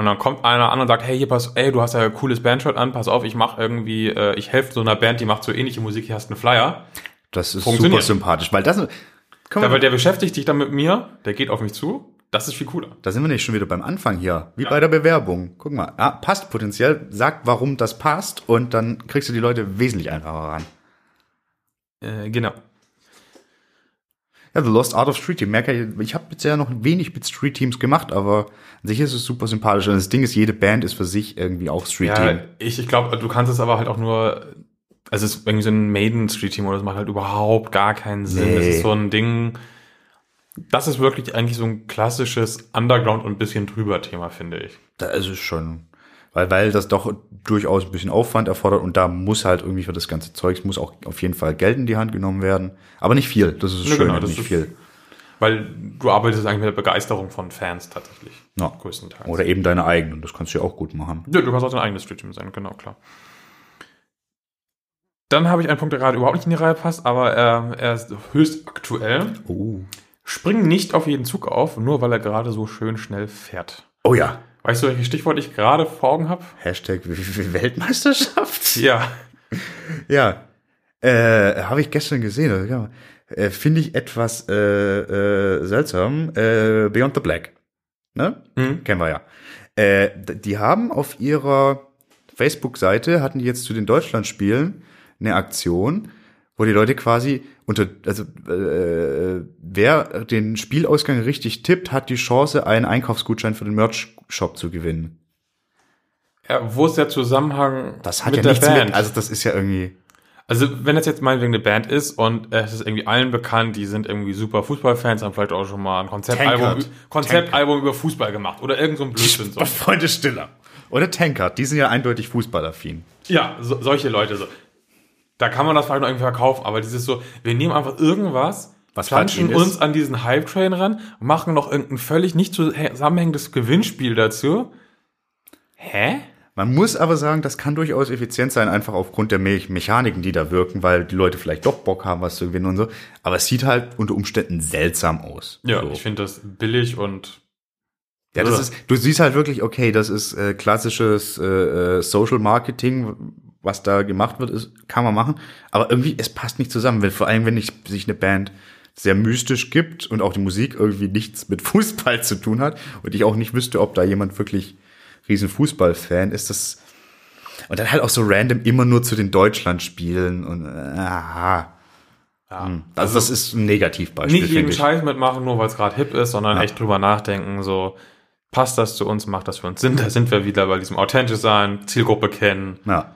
S2: und dann kommt einer an und sagt, hey, hier pass, ey, du hast ja ein cooles Bandshirt an, pass auf, ich mache irgendwie, äh, ich helfe so einer Band, die macht so ähnliche Musik, hier hast du einen Flyer.
S3: Das ist super sympathisch, weil das, man,
S2: Aber der beschäftigt sich dann mit mir, der geht auf mich zu, das ist viel cooler.
S3: Da sind wir nicht schon wieder beim Anfang hier, wie bei der Bewerbung. Guck mal, ah, passt potenziell, sag, warum das passt und dann kriegst du die Leute wesentlich einfacher ran.
S2: Äh, genau.
S3: Ja, The Lost Art of Street Team. Merke ich, ich habe bisher noch wenig mit Street Teams gemacht, aber an sich ist es super sympathisch. Und das Ding ist, jede Band ist für sich irgendwie auch Street
S2: Ja,
S3: Team.
S2: ich, ich glaube, du kannst es aber halt auch nur, also es ist irgendwie so ein Maiden-Street-Team oder das macht halt überhaupt gar keinen Sinn.
S3: Nee.
S2: Das ist so ein Ding, das ist wirklich eigentlich so ein klassisches Underground und ein bisschen drüber Thema, finde ich.
S3: Da ist es schon, weil, weil das doch durchaus ein bisschen Aufwand erfordert und da muss halt irgendwie für das ganze Zeug, muss auch auf jeden Fall Geld in die Hand genommen werden. Aber nicht viel, das ist
S2: Ja,
S3: schön,
S2: genau, das
S3: nicht
S2: ist-
S3: viel.
S2: Weil du arbeitest eigentlich mit der Begeisterung von Fans tatsächlich.
S3: Ja.
S2: Größtenteils.
S3: Oder eben deine eigenen, das kannst du ja auch gut machen.
S2: Ja, du kannst auch dein eigenes Street-Team sein, genau, klar. Dann habe ich einen Punkt, der gerade überhaupt nicht in die Reihe passt, aber er, er ist höchst aktuell.
S3: Oh.
S2: Spring nicht auf jeden Zug auf, nur weil er gerade so schön schnell fährt.
S3: Oh ja,
S2: Weißt du, welches Stichwort ich gerade vor Augen habe?
S3: Hashtag Weltmeisterschaft. (laughs)
S2: Ja.
S3: Ja, äh, habe ich gestern gesehen. Also, ja, äh, Finde ich etwas äh, äh, seltsam. Äh, Beyond the Black. Ne?
S2: Mhm.
S3: Kennen wir ja. Äh, die haben auf ihrer Facebook-Seite, hatten die jetzt zu den Deutschlandspielen eine Aktion, wo die Leute quasi unter, also äh, wer den Spielausgang richtig tippt, hat die Chance, einen Einkaufsgutschein für den Merch-Shop zu gewinnen.
S2: ja. Wo ist der Zusammenhang
S3: Das hat
S2: mit
S3: ja
S2: der
S3: nichts
S2: Band?
S3: mit, also das ist ja irgendwie,
S2: Also, wenn das jetzt meinetwegen eine Band ist und es ist irgendwie allen bekannt, die sind irgendwie super Fußballfans, haben vielleicht auch schon mal ein Konzeptalbum. Konzeptalbum über Fußball gemacht oder irgend so ein Blödsinn. So.
S3: Freunde (laughs) Stiller. Oder Tankard, die sind ja eindeutig fußballaffin.
S2: Ja, so, solche Leute so. Da kann man das vielleicht noch irgendwie verkaufen, aber dieses so, wir nehmen einfach irgendwas,
S3: Was
S2: klatschen uns an diesen Hype-Train ran, machen noch irgendein völlig nicht zusammenhängendes Gewinnspiel dazu. Hä?
S3: Man muss aber sagen, das kann durchaus effizient sein, einfach aufgrund der Me Mechaniken, die da wirken, weil die Leute vielleicht doch Bock haben, was zu gewinnen und so. Aber es sieht halt unter Umständen seltsam aus.
S2: Ja,
S3: so.
S2: ich finde das billig und
S3: ja, das ist, du siehst halt wirklich, okay, das ist äh, klassisches äh, äh, Social Marketing, was da gemacht wird, ist, kann man machen. Aber irgendwie, es passt nicht zusammen, weil vor allem, wenn ich, sich eine Band sehr mystisch gibt und auch die Musik irgendwie nichts mit (laughs) Fußball zu tun hat und ich auch nicht wüsste, ob da jemand wirklich riesen Fußballfan ist, das und dann halt auch so random immer nur zu den Deutschlandspielen und aha.
S2: ja.
S3: Also, das ist ein Negativbeispiel,
S2: nicht jeden. Scheiß mitmachen, nur weil es gerade hip ist, sondern
S3: Ja.
S2: echt drüber nachdenken, so passt das zu uns, macht das für uns Sinn, da sind wir wieder bei diesem authentisch sein, Zielgruppe kennen,
S3: Ja.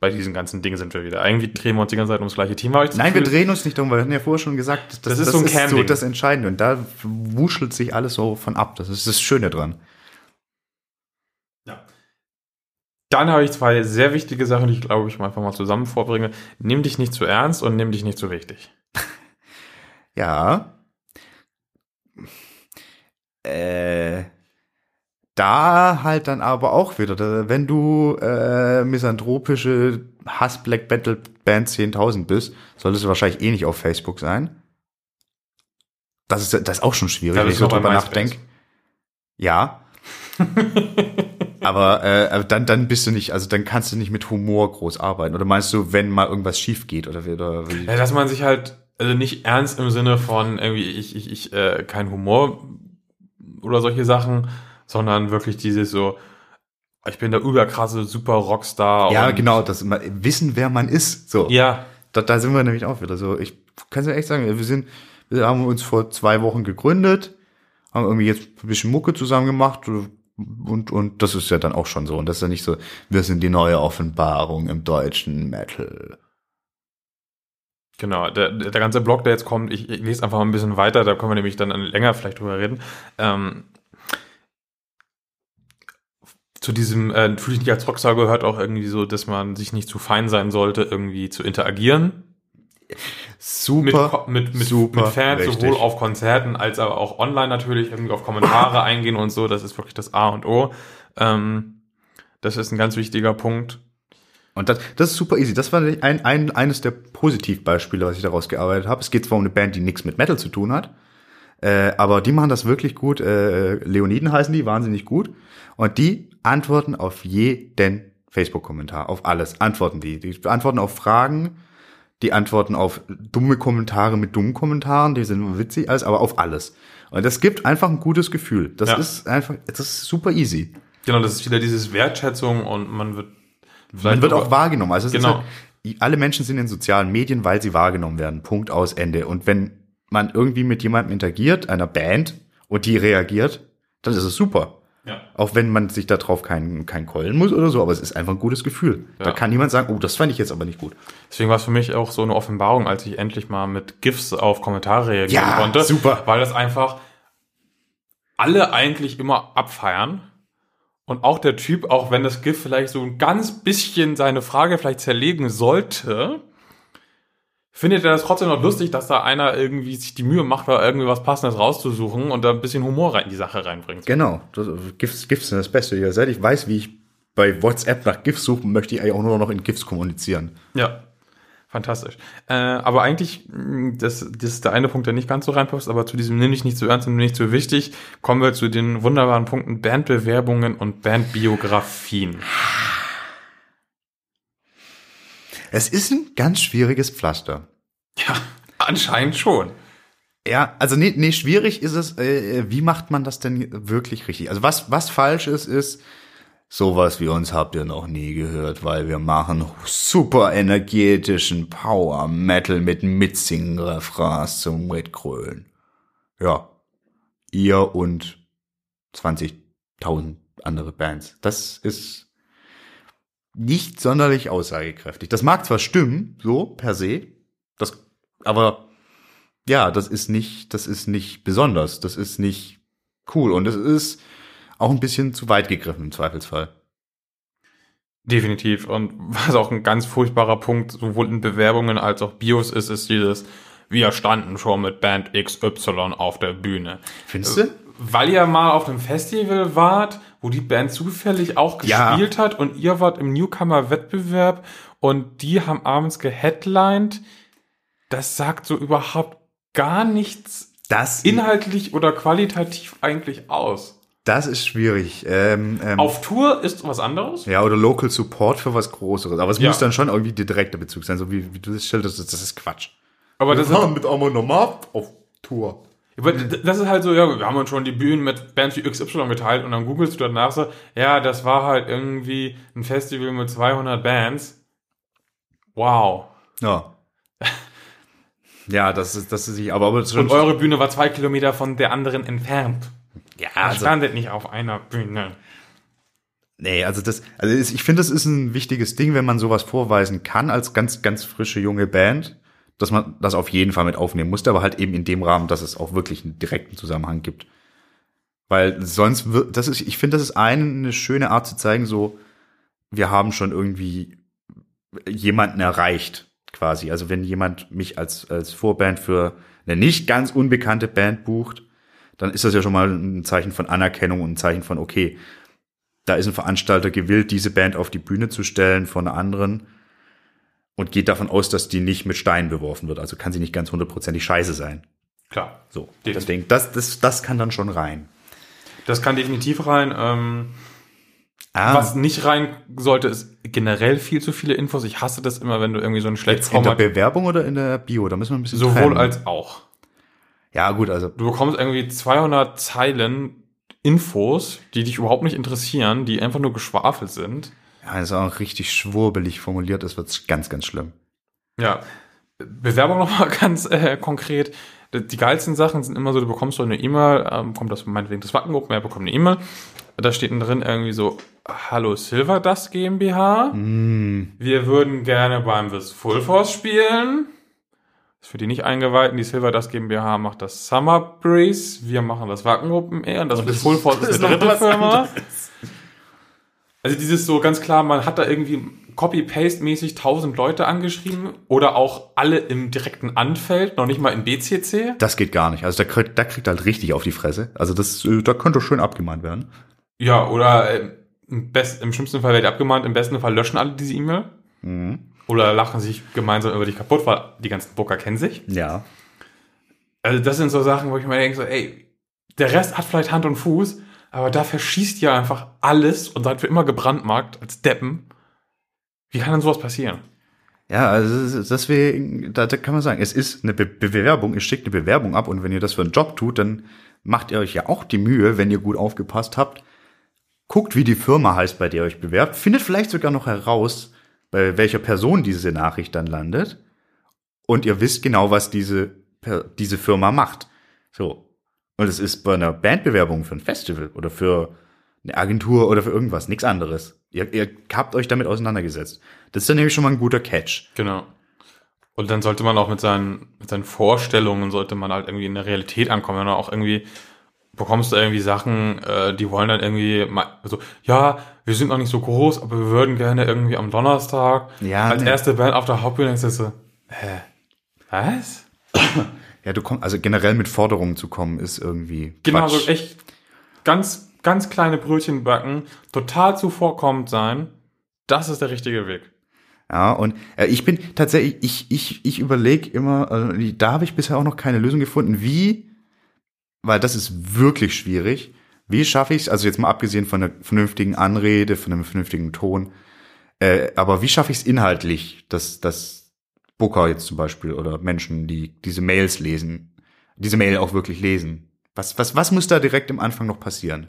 S2: Bei diesen ganzen Dingen sind wir wieder. Eigentlich drehen wir uns die ganze Zeit ums gleiche Team. das
S3: Nein, wir drehen uns nicht drum, weil wir hatten ja vorher schon gesagt, das,
S2: Das ist so ein Camping.
S3: das Entscheidende. Und da wuschelt sich alles so von ab. Das ist das Schöne dran.
S2: Ja. Dann habe ich zwei sehr wichtige Sachen, die ich glaube ich mal einfach mal zusammen vorbringe. Nimm dich nicht zu ernst und nimm dich nicht zu wichtig. (laughs)
S3: Ja. Äh, da halt dann aber auch wieder, wenn du äh, misanthropische Hass Black Battle Band 10.000 bist, solltest du wahrscheinlich eh nicht auf Facebook sein. Das ist, das ist auch schon schwierig, wenn ich so drüber nachdenke. Ja. (laughs) aber äh, dann, dann bist du nicht, also dann kannst du nicht mit Humor groß arbeiten. Oder meinst du, wenn mal irgendwas schief geht oder, oder wie?
S2: Ja, dass man sich halt, also nicht ernst im Sinne von irgendwie, ich, ich, ich, äh, kein Humor oder solche Sachen, sondern wirklich dieses so, ich bin der überkrasse super Rockstar.
S3: Ja, genau, das wissen, wer man ist. So.
S2: Ja,
S3: Da, da sind wir nämlich auch wieder so. Ich kann es ja echt sagen, wir sind, wir haben uns vor zwei Wochen gegründet, haben irgendwie jetzt ein bisschen Mucke zusammen gemacht und, und das ist ja dann auch schon so. Und das ist ja nicht so, wir sind die neue Offenbarung im deutschen Metal.
S2: genau. Der, der ganze Blog, der jetzt kommt, ich, ich lese einfach mal ein bisschen weiter, da können wir nämlich dann länger vielleicht drüber reden. Ähm, zu diesem, äh, fühle ich nicht als Rockstar gehört auch irgendwie so, dass man sich nicht zu fein sein sollte, irgendwie zu interagieren. mit,
S3: Super,
S2: Ko- mit, mit,
S3: super,
S2: mit Fans,
S3: richtig.
S2: sowohl auf Konzerten als aber auch online natürlich, irgendwie auf Kommentare (laughs) eingehen und so. Das ist wirklich das A und O. Ähm, das ist ein ganz wichtiger Punkt.
S3: Und das, das ist super easy. Das war ein, ein, eines der Positivbeispiele, was ich daraus gearbeitet habe. Es geht zwar um eine Band, die nichts mit Metal zu tun hat, äh, aber die machen das wirklich gut. Äh, Leoniden heißen die, wahnsinnig gut. Und die antworten auf jeden Facebook-Kommentar, auf alles. Antworten die. Die antworten auf Fragen, die antworten auf dumme Kommentare mit dummen Kommentaren, die sind witzig, alles, aber auf alles. Und das gibt einfach ein gutes Gefühl. Das
S2: Ja.
S3: ist einfach, das ist super easy.
S2: Genau, das ist wieder dieses Wertschätzung und man wird
S3: Man wird auch wahrgenommen. Also es
S2: Genau.
S3: ist halt, alle Menschen sind in sozialen Medien, weil sie wahrgenommen werden. Punkt aus Ende. Und wenn man irgendwie mit jemandem interagiert, einer Band, und die reagiert, dann ist es super.
S2: Ja.
S3: Auch wenn man sich darauf kein, kein keulen muss oder so, aber es ist einfach ein gutes Gefühl. Da
S2: Ja.
S3: kann niemand sagen, oh, das fand ich jetzt aber nicht gut.
S2: Deswegen war es für mich auch so eine Offenbarung, als ich endlich mal mit GIFs auf Kommentare reagieren
S3: Ja,
S2: konnte.
S3: super.
S2: Weil das einfach alle eigentlich immer abfeiern. Und auch der Typ, auch wenn das GIF vielleicht so ein ganz bisschen seine Frage vielleicht zerlegen sollte, findet er das trotzdem noch lustig, dass da einer irgendwie sich die Mühe macht, da irgendwie was Passendes rauszusuchen und da ein bisschen Humor rein in die Sache reinbringt.
S3: Genau. Das, GIFs, GIFs sind das Beste. Ja, seit ich weiß, wie ich bei WhatsApp nach GIFs suche, möchte ich eigentlich auch nur noch in GIFs kommunizieren.
S2: Ja, fantastisch. Äh, aber eigentlich, mh, das, das ist der eine Punkt, der nicht ganz so reinpasst, aber zu diesem nimm dich nicht zu ernst und nicht zu wichtig, kommen wir zu den wunderbaren Punkten Bandbewerbungen und Bandbiografien.
S3: Es ist ein ganz schwieriges Pflaster.
S2: Ja, anscheinend schon.
S3: Ja, also nee, nee schwierig ist es, äh, wie macht man das denn wirklich richtig? Also was, was falsch ist, ist, sowas wie uns habt ihr noch nie gehört, weil wir machen super energetischen Power Metal mit Mitsingen-Refrains zum Mitgrölen. Ja. Ihr und 20.000 andere Bands. Das ist nicht sonderlich aussagekräftig. Das mag zwar stimmen, so per se, das, aber ja, das ist nicht, das ist nicht besonders, das ist nicht cool und es ist auch ein bisschen zu weit gegriffen im Zweifelsfall.
S2: Definitiv. Und (laughs) was auch ein ganz furchtbarer Punkt, sowohl in Bewerbungen als auch Bios ist, ist dieses, wir standen schon mit Band XY auf der Bühne.
S3: Findest du?
S2: Weil ihr mal auf einem Festival wart, wo die Band zufällig auch
S3: Ja.
S2: gespielt hat und ihr wart im Newcomer-Wettbewerb und die haben abends geheadlined, das sagt so überhaupt gar nichts
S3: Das,
S2: inhaltlich oder qualitativ eigentlich aus.
S3: das ist schwierig. Ähm, ähm,
S2: Auf Tour ist was anderes.
S3: ja, oder Local Support für was Größeres. Aber es
S2: Ja.
S3: muss dann schon irgendwie der direkte Bezug sein, so wie, wie du das schilderst, das das ist Quatsch.
S2: Aber das ist,
S3: mit einmal normal auf Tour.
S2: Aber das ist halt so, ja, wir haben uns schon die Bühnen mit Bands wie XY geteilt und dann googelst du danach so, ja, das war halt irgendwie ein Festival mit 200 Bands. Wow.
S3: Ja. Ja, das ist, das ist sich, aber, aber
S2: Und eure Bühne war zwei Kilometer von der anderen entfernt.
S3: ja, also,
S2: standet nicht auf einer Bühne.
S3: Nee, also das, also ich finde, das ist ein wichtiges Ding, wenn man sowas vorweisen kann als ganz, ganz frische junge Band, dass man das auf jeden Fall mit aufnehmen musste, aber halt eben in dem Rahmen, dass es auch wirklich einen direkten Zusammenhang gibt. Weil sonst wird, das ist, ich finde, das ist eine, schöne Art zu zeigen, so, wir haben schon irgendwie jemanden erreicht, quasi. Also wenn jemand mich als, als Vorband für eine nicht ganz unbekannte Band bucht, dann ist das ja schon mal ein Zeichen von Anerkennung und ein Zeichen von, okay, da ist ein Veranstalter gewillt, diese Band auf die Bühne zu stellen von einer anderen und geht davon aus, dass die nicht mit Steinen beworfen wird. Also kann sie nicht ganz hundertprozentig scheiße sein.
S2: Klar.
S3: So,
S2: Definitiv.
S3: deswegen, das, das, das kann dann schon rein.
S2: Das kann definitiv rein. Ähm,
S3: Ah,
S2: Was nicht rein sollte, ist generell viel zu viele Infos. Ich hasse das immer, wenn du irgendwie so ein schlechtes
S3: in der Bewerbung oder in der Bio? Da müssen wir ein bisschen
S2: sowohl
S3: trennen.
S2: als auch.
S3: Ja, gut, also
S2: Du bekommst irgendwie 200 Zeilen Infos, die dich überhaupt nicht interessieren, die einfach nur geschwafelt sind.
S3: Ja, ist auch richtig schwurbelig formuliert, das wird ganz, ganz schlimm.
S2: Ja, Bewerbung nochmal (laughs) ganz äh, konkret. Die geilsten Sachen sind immer so, du bekommst so eine E-Mail, ähm, kommt das meinetwegen das Wackengruppen, er bekommt eine E-Mail, da steht drin irgendwie so, Hallo Silverdust GmbH, wir würden gerne beim The Full Force spielen. Das ist für die nicht Eingeweihten, die Silverdust GmbH macht das Summer Breeze, wir machen das Wackengruppen eher und das, das Full Force (laughs) ist eine dritte Firma. Also dieses so ganz klar, man hat da irgendwie Copy-Paste-mäßig tausend Leute angeschrieben oder auch alle im direkten Anfeld, noch nicht mal im BCC.
S3: Das geht gar nicht. Also da kriegt, da kriegt halt richtig auf die Fresse. Also das, äh, da könnte schön abgemahnt werden.
S2: Ja, oder äh, im, best, im schlimmsten Fall wird abgemahnt, im besten Fall löschen alle diese E-Mail. Oder lachen sich gemeinsam über dich kaputt, weil die ganzen Booker kennen sich.
S3: Ja.
S2: Also das sind so Sachen, wo ich mir denke, so, ey, der Rest hat vielleicht Hand und Fuß, aber da verschießt ihr einfach alles und seid für immer gebrandmarkt als Deppen. Wie kann denn sowas passieren?
S3: Ja, also deswegen, da, da kann man sagen, es ist eine Be Bewerbung, ihr schickt eine Bewerbung ab und wenn ihr das für einen Job tut, dann macht ihr euch ja auch die Mühe, wenn ihr gut aufgepasst habt, guckt, wie die Firma heißt, bei der ihr euch bewerbt, findet vielleicht sogar noch heraus, bei welcher Person diese Nachricht dann landet und ihr wisst genau, was diese, diese Firma macht. So. Und es ist bei einer Bandbewerbung für ein Festival oder für eine Agentur oder für irgendwas, nichts anderes. Ihr, ihr habt euch damit auseinandergesetzt. Das ist dann nämlich schon mal ein guter Catch.
S2: Genau. Und dann sollte man auch mit seinen, mit seinen Vorstellungen, sollte man halt irgendwie in der Realität ankommen. Wenn du auch irgendwie, bekommst du irgendwie Sachen, äh, die wollen dann irgendwie, mal, so, ja, wir sind noch nicht so groß, aber wir würden gerne irgendwie am Donnerstag
S3: Ja,
S2: als
S3: nee.
S2: erste Band auf der Hauptbühne, so, hä, was? (coughs)
S3: Ja, du kommst, also generell mit Forderungen zu kommen, ist irgendwie.
S2: Genau,
S3: Quatsch.
S2: so echt ganz, ganz kleine Brötchen backen, total zuvorkommend sein, das ist der richtige Weg.
S3: Ja, und äh, ich bin tatsächlich, ich, ich, ich überlege immer, also, da habe ich bisher auch noch keine Lösung gefunden, wie, weil das ist wirklich schwierig, wie schaffe ich es, also jetzt mal abgesehen von einer vernünftigen Anrede, von einem vernünftigen Ton, äh, aber wie schaffe ich es inhaltlich, dass, dass Booker jetzt zum Beispiel oder Menschen, die diese Mails lesen, diese Mail auch wirklich lesen? Was, was, was muss da direkt im Anfang noch passieren?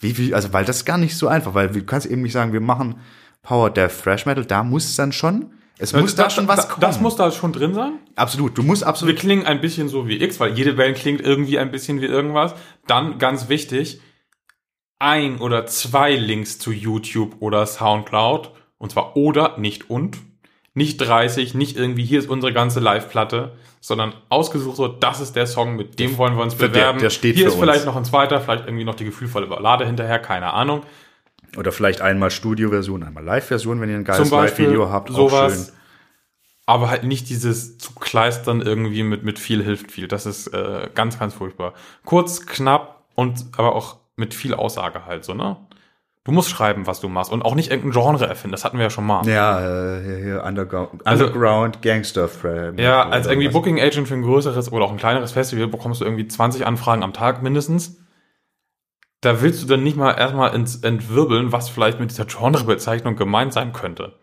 S3: Wie, wie, also, weil das ist gar nicht so einfach, weil du kannst eben nicht sagen, wir machen Power Death Thrash Metal, da muss es dann schon, es muss da, schon was kommen.
S2: Das muss da schon drin sein.
S3: absolut, du musst
S2: Wir
S3: absolut,
S2: klingen ein bisschen so wie X, weil jede Band klingt irgendwie ein bisschen wie irgendwas. Dann ganz wichtig, ein oder zwei Links zu YouTube oder Soundcloud. Und zwar oder, nicht und. Nicht 30, nicht irgendwie, hier ist unsere ganze Live-Platte, sondern ausgesucht so, das ist der Song, mit dem wollen wir uns
S3: Der-
S2: bewerben.
S3: der steht
S2: hier ist vielleicht
S3: uns.
S2: noch ein zweiter, vielleicht irgendwie noch die gefühlvolle Ballade hinterher, keine Ahnung.
S3: oder vielleicht einmal Studio-Version, einmal Live-Version, wenn ihr ein geiles Live-Video habt, auch
S2: sowas.
S3: schön.
S2: Aber halt nicht dieses zu kleistern irgendwie mit, mit viel hilft viel. Das ist äh, ganz, ganz furchtbar. Kurz, knapp und aber auch mit viel Aussage halt so, ne? Du musst schreiben, was du machst und auch nicht irgendein Genre erfinden. Das hatten wir ja schon mal.
S3: Ja, äh, hier, hier Underground,
S2: Also-
S3: Underground Gangster Frame.
S2: Ja, als irgendwie Booking Agent für ein größeres oder auch ein kleineres Festival bekommst du irgendwie 20 Anfragen am Tag mindestens. Da willst du dann nicht mal erstmal ins entwirbeln, was vielleicht mit dieser Genrebezeichnung gemeint sein könnte.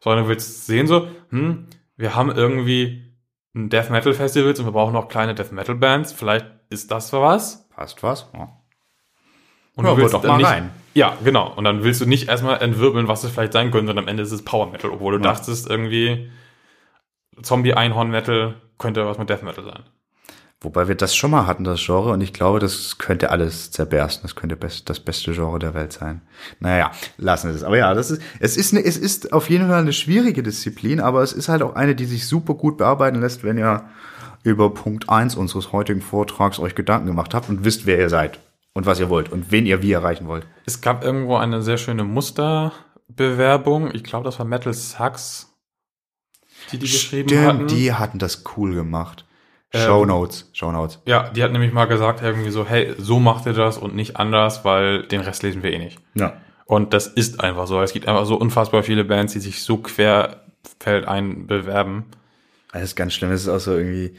S2: Sondern du willst sehen so, hm, wir haben irgendwie ein Death Metal Festivals und wir brauchen auch kleine Death Metal Bands. Vielleicht ist das was.
S3: Passt was? Ja.
S2: Und
S3: Ja,
S2: du willst
S3: doch
S2: dann
S3: mal
S2: nicht,
S3: rein.
S2: Ja, genau. Und dann willst du nicht erstmal entwirbeln, was es vielleicht sein könnte, und am Ende ist es Power Metal, obwohl du
S3: Ja.
S2: dachtest irgendwie Zombie Einhorn Metal könnte was mit Death Metal sein.
S3: Wobei wir das schon mal hatten, das Genre, und ich glaube, das könnte alles zerbersten. Das könnte best, das beste Genre der Welt sein. Naja, lassen wir es. Aber ja, das ist, es ist, eine, es ist auf jeden Fall eine schwierige Disziplin, aber es ist halt auch eine, die sich super gut bearbeiten lässt, wenn ihr über Punkt eins unseres heutigen Vortrags euch Gedanken gemacht habt und wisst, wer ihr seid und was ihr wollt und wen ihr wie erreichen wollt.
S2: Es gab irgendwo eine sehr schöne Muster, Bewerbung. Ich glaube, das war Metal Sucks, die die geschrieben
S3: Stimmt,
S2: hatten.
S3: die hatten das cool gemacht.
S2: Ähm,
S3: Shownotes, Shownotes.
S2: ja, die hat nämlich mal gesagt irgendwie so, hey, so macht ihr das und nicht anders, weil den Rest lesen wir eh nicht.
S3: Ja.
S2: Und das ist einfach so. Es gibt einfach so unfassbar viele Bands, die sich so querfeldein bewerben.
S3: Das ist ganz schlimm. Das ist auch so irgendwie,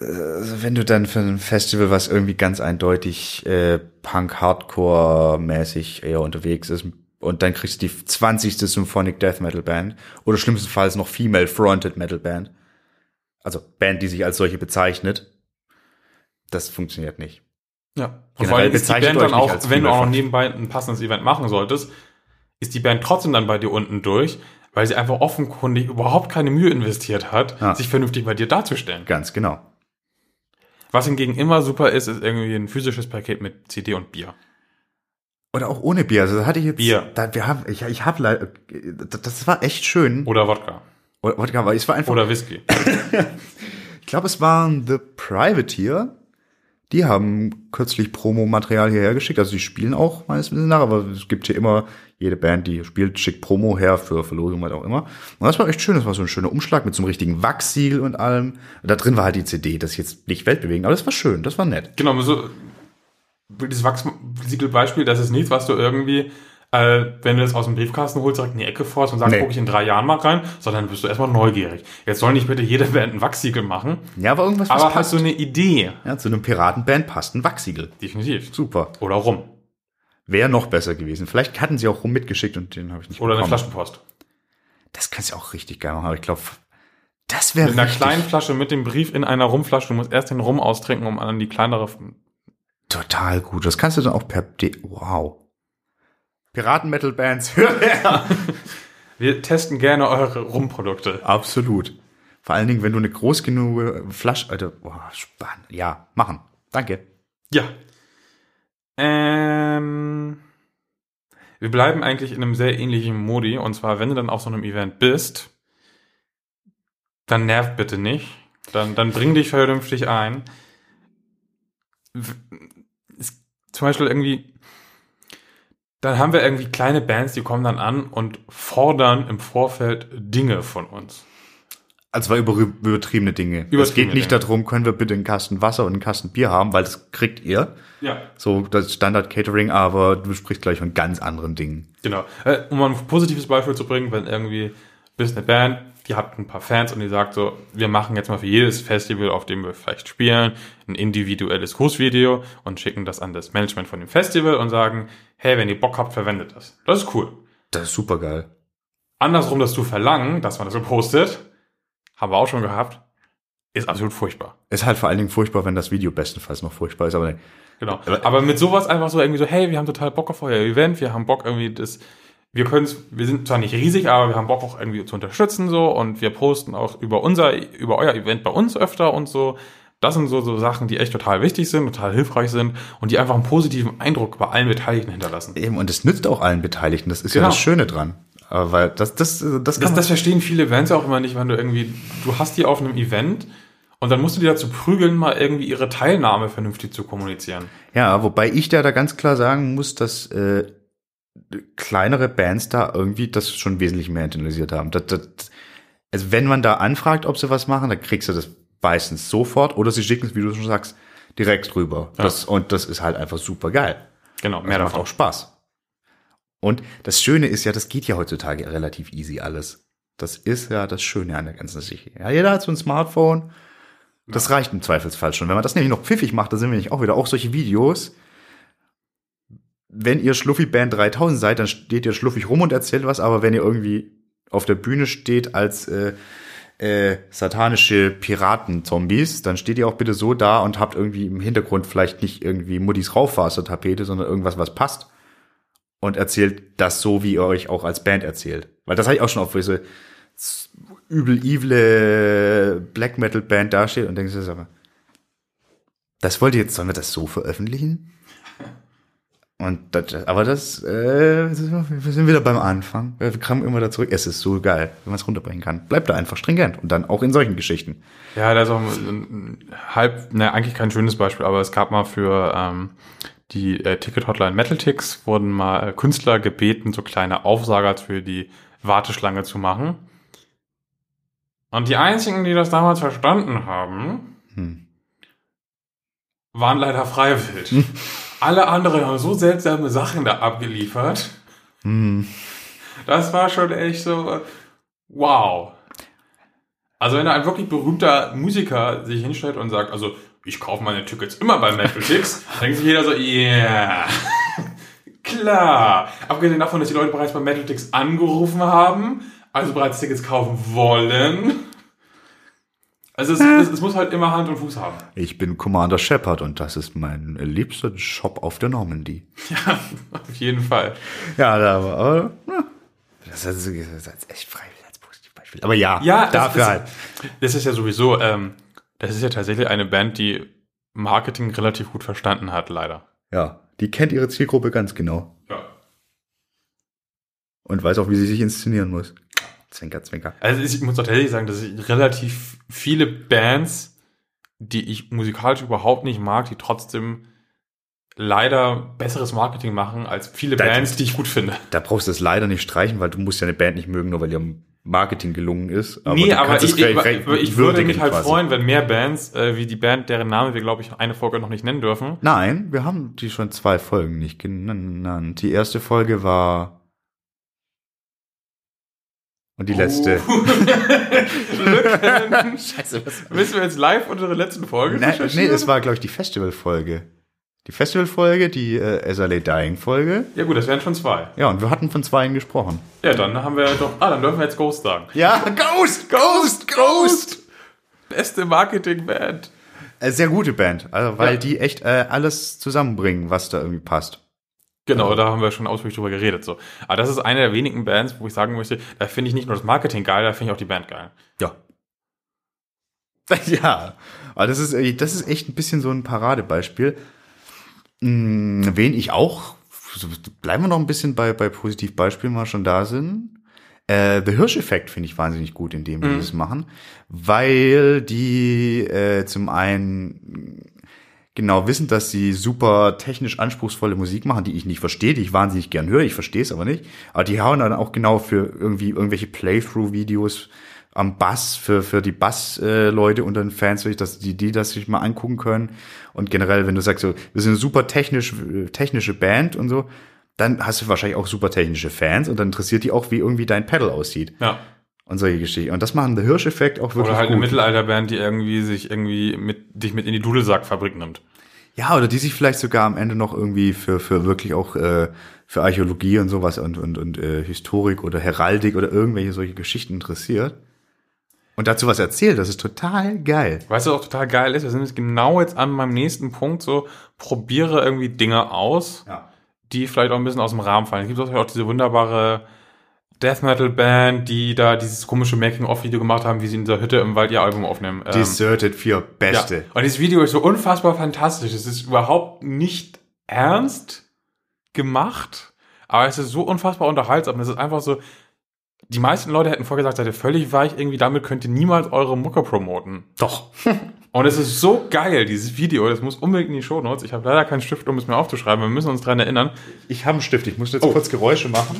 S3: wenn du dann für ein Festival, was irgendwie ganz eindeutig äh, Punk-Hardcore-mäßig eher unterwegs ist, und dann kriegst du die 20. Symphonic Death Metal Band oder schlimmstenfalls noch Female Fronted Metal Band. Also Band, die sich als solche bezeichnet. Das funktioniert nicht.
S2: Ja. Und
S3: Generell
S2: vor allem ist die Band dann auch, wenn du auch noch nebenbei ein passendes Event machen solltest, ist die Band trotzdem dann bei dir unten durch, weil sie einfach offenkundig überhaupt keine Mühe investiert hat,
S3: Ja.
S2: sich vernünftig bei dir darzustellen.
S3: Ganz genau.
S2: Was hingegen immer super ist, ist irgendwie ein physisches Paket mit CD und Bier.
S3: Oder auch ohne Bier. Also das hatte ich jetzt.
S2: Bier.
S3: Da, wir haben, ich, ich habe leider, das war echt schön.
S2: Oder Wodka.
S3: Oder, Wodka, aber es war einfach.
S2: Oder Whisky. (coughs)
S3: Ich glaube, es waren The Privateer. Die haben kürzlich Promomaterial hierher geschickt. Also die spielen auch meines Wissens nach, aber es gibt hier immer, jede Band, die spielt, schickt Promo her für Verlosung, was auch immer. Und das war echt schön. Das war so ein schöner Umschlag mit so einem richtigen Wachsiegel und allem. Und da drin war halt die CD. Das ist jetzt nicht weltbewegend, aber das war schön. Das war nett.
S2: Genau, so dieses Wachsiegelbeispiel, das ist nichts, was du irgendwie, äh, wenn du das aus dem Briefkasten holst, direkt in die Ecke forst und sagst,
S3: Nee.
S2: gucke ich in drei Jahren mal rein, sondern bist du erstmal neugierig. Jetzt soll nicht bitte jede (laughs) Band ein Wachsiegel machen,
S3: Ja, aber irgendwas, was
S2: aber hast
S3: passt.
S2: du eine Idee?
S3: ja, zu einem Piratenband passt ein Wachsiegel.
S2: Definitiv.
S3: Super.
S2: Oder rum.
S3: Wäre noch besser gewesen. Vielleicht hatten sie auch rum mitgeschickt und den habe ich nicht
S2: Oder eine
S3: bekommen.
S2: Flaschenpost.
S3: Das kannst du auch richtig geil machen, aber ich glaube, das wäre
S2: Mit einer kleinen Flasche mit dem Brief in einer Rumflasche. Du musst erst den Rum austrinken, um an die kleinere.
S3: total gut. Das kannst du dann auch per D wow. Piraten-Metal-Bands, (laughs) hör her.
S2: Wir testen gerne eure Rumprodukte.
S3: Absolut. Vor allen Dingen, wenn du eine groß genug Flasche, Alter, boah, spannend. Ja, machen. Danke.
S2: Ja. Ähm, wir bleiben eigentlich in einem sehr ähnlichen Modi. Und zwar, wenn du dann auf so einem Event bist, dann nerv bitte nicht. Dann, dann bring dich vernünftig ein. Es, zum Beispiel irgendwie, dann haben wir irgendwie kleine Bands, die kommen dann an und fordern im Vorfeld Dinge von uns.
S3: Also war über, übertriebene Dinge. es
S2: Übertriebene
S3: geht nicht
S2: Dinge.
S3: darum, können wir bitte einen Kasten Wasser und einen Kasten Bier haben, weil das kriegt ihr.
S2: Ja.
S3: So das Standard-Catering, aber du sprichst gleich von ganz anderen Dingen.
S2: Genau. Äh, Um mal ein positives Beispiel zu bringen, wenn irgendwie bist eine Band, die hat ein paar Fans und die sagt so, wir machen jetzt mal für jedes Festival, auf dem wir vielleicht spielen, ein individuelles Grußvideo und schicken das an das Management von dem Festival und sagen, hey, wenn ihr Bock habt, verwendet das. Das ist cool.
S3: Das ist super geil.
S2: Andersrum das zu verlangen, dass man das so postet, haben wir auch schon gehabt, ist absolut furchtbar.
S3: Ist halt vor allen Dingen furchtbar, wenn das Video bestenfalls noch furchtbar ist, aber.
S2: Genau. Aber mit sowas einfach so irgendwie so, hey, wir haben total Bock auf euer Event, wir haben Bock irgendwie das, wir können wir sind zwar nicht riesig, aber wir haben Bock auch irgendwie zu unterstützen so und wir posten auch über unser, über euer Event bei uns öfter und so. Das sind so, so Sachen, die echt total wichtig sind, total hilfreich sind und die einfach einen positiven Eindruck bei allen Beteiligten hinterlassen.
S3: Eben, und es nützt auch allen Beteiligten. Das ist
S2: Genau.
S3: ja das Schöne dran. Aber weil das, das, das,
S2: Das, das verstehen viele Events auch immer nicht, wenn du irgendwie, du hast die auf einem Event und dann musst du die dazu prügeln, mal irgendwie ihre Teilnahme vernünftig zu kommunizieren.
S3: ja, wobei ich da, da ganz klar sagen muss, dass äh, kleinere Bands da irgendwie das schon wesentlich mehr internalisiert haben. Das, das, also wenn man da anfragt, ob sie was machen, dann kriegst du das meistens sofort oder sie schicken es, wie du schon sagst, direkt rüber. Das, und das ist halt einfach super geil.
S2: Genau,
S3: Das
S2: mehr
S3: macht
S2: davon.
S3: auch Spaß. Und das Schöne ist ja, das geht ja heutzutage relativ easy alles. Das ist ja das Schöne an der ganzen Sache. Ja, jeder hat so ein Smartphone. Das reicht im Zweifelsfall schon. Wenn man das nämlich noch pfiffig macht, dann sind wir nicht auch wieder auch solche Videos. Wenn ihr Schluffy Band 3000 seid, dann steht ihr schluffig rum und erzählt was, aber wenn ihr irgendwie auf der Bühne steht als äh, äh, satanische Piraten-Zombies, dann steht ihr auch bitte so da und habt irgendwie im Hintergrund vielleicht nicht irgendwie Muttis Raufasertapete, sondern irgendwas, was passt. Und erzählt das so, wie ihr euch auch als Band erzählt. Weil das habe ich auch schon auf diese übel evil Black Metal Band dasteht und denkst mal, das wollt ihr jetzt, sollen wir das so veröffentlichen? Und das, aber das, äh, wir sind wieder beim Anfang. Wir kommen immer da zurück. Es ist so geil, wenn man es runterbringen kann. Bleibt da einfach stringent und dann auch in solchen Geschichten.
S2: Ja, da ist auch ein, ein halb, ne, eigentlich kein schönes Beispiel, aber es gab mal für ähm, die äh, Ticket-Hotline Metal-Ticks wurden mal äh, Künstler gebeten, so kleine Aufsager für die Warteschlange zu machen. Und die einzigen, die das damals verstanden haben,
S3: Hm.
S2: waren leider freiwillig. (laughs) Alle anderen haben so seltsame Sachen da abgeliefert.
S3: Hm.
S2: Das war schon echt so, wow. Also wenn da ein wirklich berühmter Musiker sich hinstellt und sagt, also ich kaufe meine Tickets immer bei Metal Ticks, (laughs) dann denkt sich jeder so, yeah, klar. Abgesehen davon, dass die Leute bereits bei Metal Ticks angerufen haben, also bereits Tickets kaufen wollen. Also es, es, es muss halt immer Hand und Fuß haben.
S3: Ich bin Commander Shepard und das ist mein liebster Job auf der Normandy. (laughs)
S2: Ja, auf jeden Fall.
S3: Ja, da aber, ja, das ist, das ist echt freiwillig als Positivbeispiel. Aber ja,
S2: Ja, das-
S3: dafür
S2: das,
S3: halt.
S2: Das ist ja sowieso, ähm, das ist ja tatsächlich eine Band, die Marketing relativ gut verstanden hat, leider.
S3: Ja, die kennt ihre Zielgruppe ganz genau
S2: Ja.
S3: und weiß auch, wie sie sich inszenieren muss. Zwinker, zwinker.
S2: Also ich muss tatsächlich sagen, dass ich relativ viele Bands, die ich musikalisch überhaupt nicht mag, die trotzdem leider besseres Marketing machen als viele
S3: Das-
S2: Bands, die ich gut finde.
S3: Da brauchst du es leider nicht streichen, weil du musst ja eine Band nicht mögen, nur weil ihr Marketing gelungen ist.
S2: nee,
S3: du
S2: aber ich, ich, ich würde mich halt
S3: quasi.
S2: freuen, wenn mehr Bands, äh, wie die Band, deren Name wir, glaube ich, eine Folge noch nicht nennen dürfen.
S3: Nein, wir haben die schon zwei Folgen nicht genannt. Die erste Folge war und die letzte.
S2: Oh. Lücken. (laughs)
S3: Scheiße, was
S2: Müssen wir jetzt live unsere letzten Folge
S3: Nein, nee, es war, glaube ich, die Festivalfolge. Die Festivalfolge, die äh, SLA Dying-Folge.
S2: Ja gut, das wären schon zwei.
S3: Ja, und wir hatten von zweien gesprochen.
S2: Ja, dann haben wir doch... Ah, dann dürfen wir jetzt Ghost sagen.
S3: Ja, Ghost, Ghost, Ghost!
S2: Beste Marketingband.
S3: Äh, sehr gute Band, also weil
S2: Ja.
S3: die echt äh, alles zusammenbringen, was da irgendwie passt.
S2: Genau, da haben wir schon ausführlich drüber geredet. So. Aber das ist eine der wenigen Bands, wo ich sagen möchte, da finde ich nicht nur das Marketing geil, da finde ich auch die Band geil.
S3: Ja. (laughs) Ja, aber das ist, äh, das ist echt ein bisschen so ein Paradebeispiel. Hm, wen ich auch, bleiben wir noch ein bisschen bei, bei Positivbeispielen, mal schon da sind. Äh, The Hirsch-Effekt finde ich wahnsinnig gut, in dem die das machen, weil die äh, zum einen genau wissen, dass sie super technisch anspruchsvolle Musik machen, die ich nicht verstehe, die ich wahnsinnig gern höre, ich verstehe es aber nicht. Aber die hauen dann auch genau für irgendwie irgendwelche Playthrough-Videos am Bass, für, für die Bass-Leute unter den Fans, dass die, die das sich mal angucken können. Und generell, wenn du sagst, so, wir sind eine super technisch, technische Band und so, dann hast du wahrscheinlich auch super technische Fans und dann interessiert die auch, wie irgendwie dein Pedal aussieht
S2: Ja.
S3: Und solche Geschichten. Und das machen der Hirsch-Effekt auch wirklich
S2: Oder halt
S3: gut.
S2: eine Mittelalterband, die irgendwie sich irgendwie mit, dich mit in die Dudelsackfabrik nimmt.
S3: Ja, oder die sich vielleicht sogar am Ende noch irgendwie für, für wirklich auch äh, für Archäologie und sowas und, und, und äh, Historik oder Heraldik oder irgendwelche solche Geschichten interessiert. Und dazu was erzählt, das ist total geil.
S2: Weißt du, was auch total geil ist? Wir sind jetzt genau jetzt an meinem nächsten Punkt so, probiere irgendwie Dinge aus,
S3: Ja.
S2: die vielleicht auch ein bisschen aus dem Rahmen fallen. Es gibt auch diese wunderbare Death Metal Band, die da dieses komische Making-of-Video gemacht haben, wie sie in dieser Hütte im Wald ihr Album aufnehmen. Ähm,
S3: Deserted 4, beste.
S2: Ja. Und dieses Video ist so unfassbar fantastisch. Es ist überhaupt nicht ernst gemacht, aber es ist so unfassbar unterhaltsam. Es ist einfach so, die meisten Leute hätten vorher gesagt, seid ihr völlig weich, irgendwie damit könnt ihr niemals eure Mucke promoten.
S3: Doch. (laughs)
S2: Und es ist so geil, dieses Video, das muss unbedingt in die Shownotes. Ich habe leider keinen Stift, um es mir aufzuschreiben. Wir müssen uns dran erinnern.
S3: Ich habe einen Stift, ich muss jetzt
S2: Oh.
S3: kurz Geräusche machen.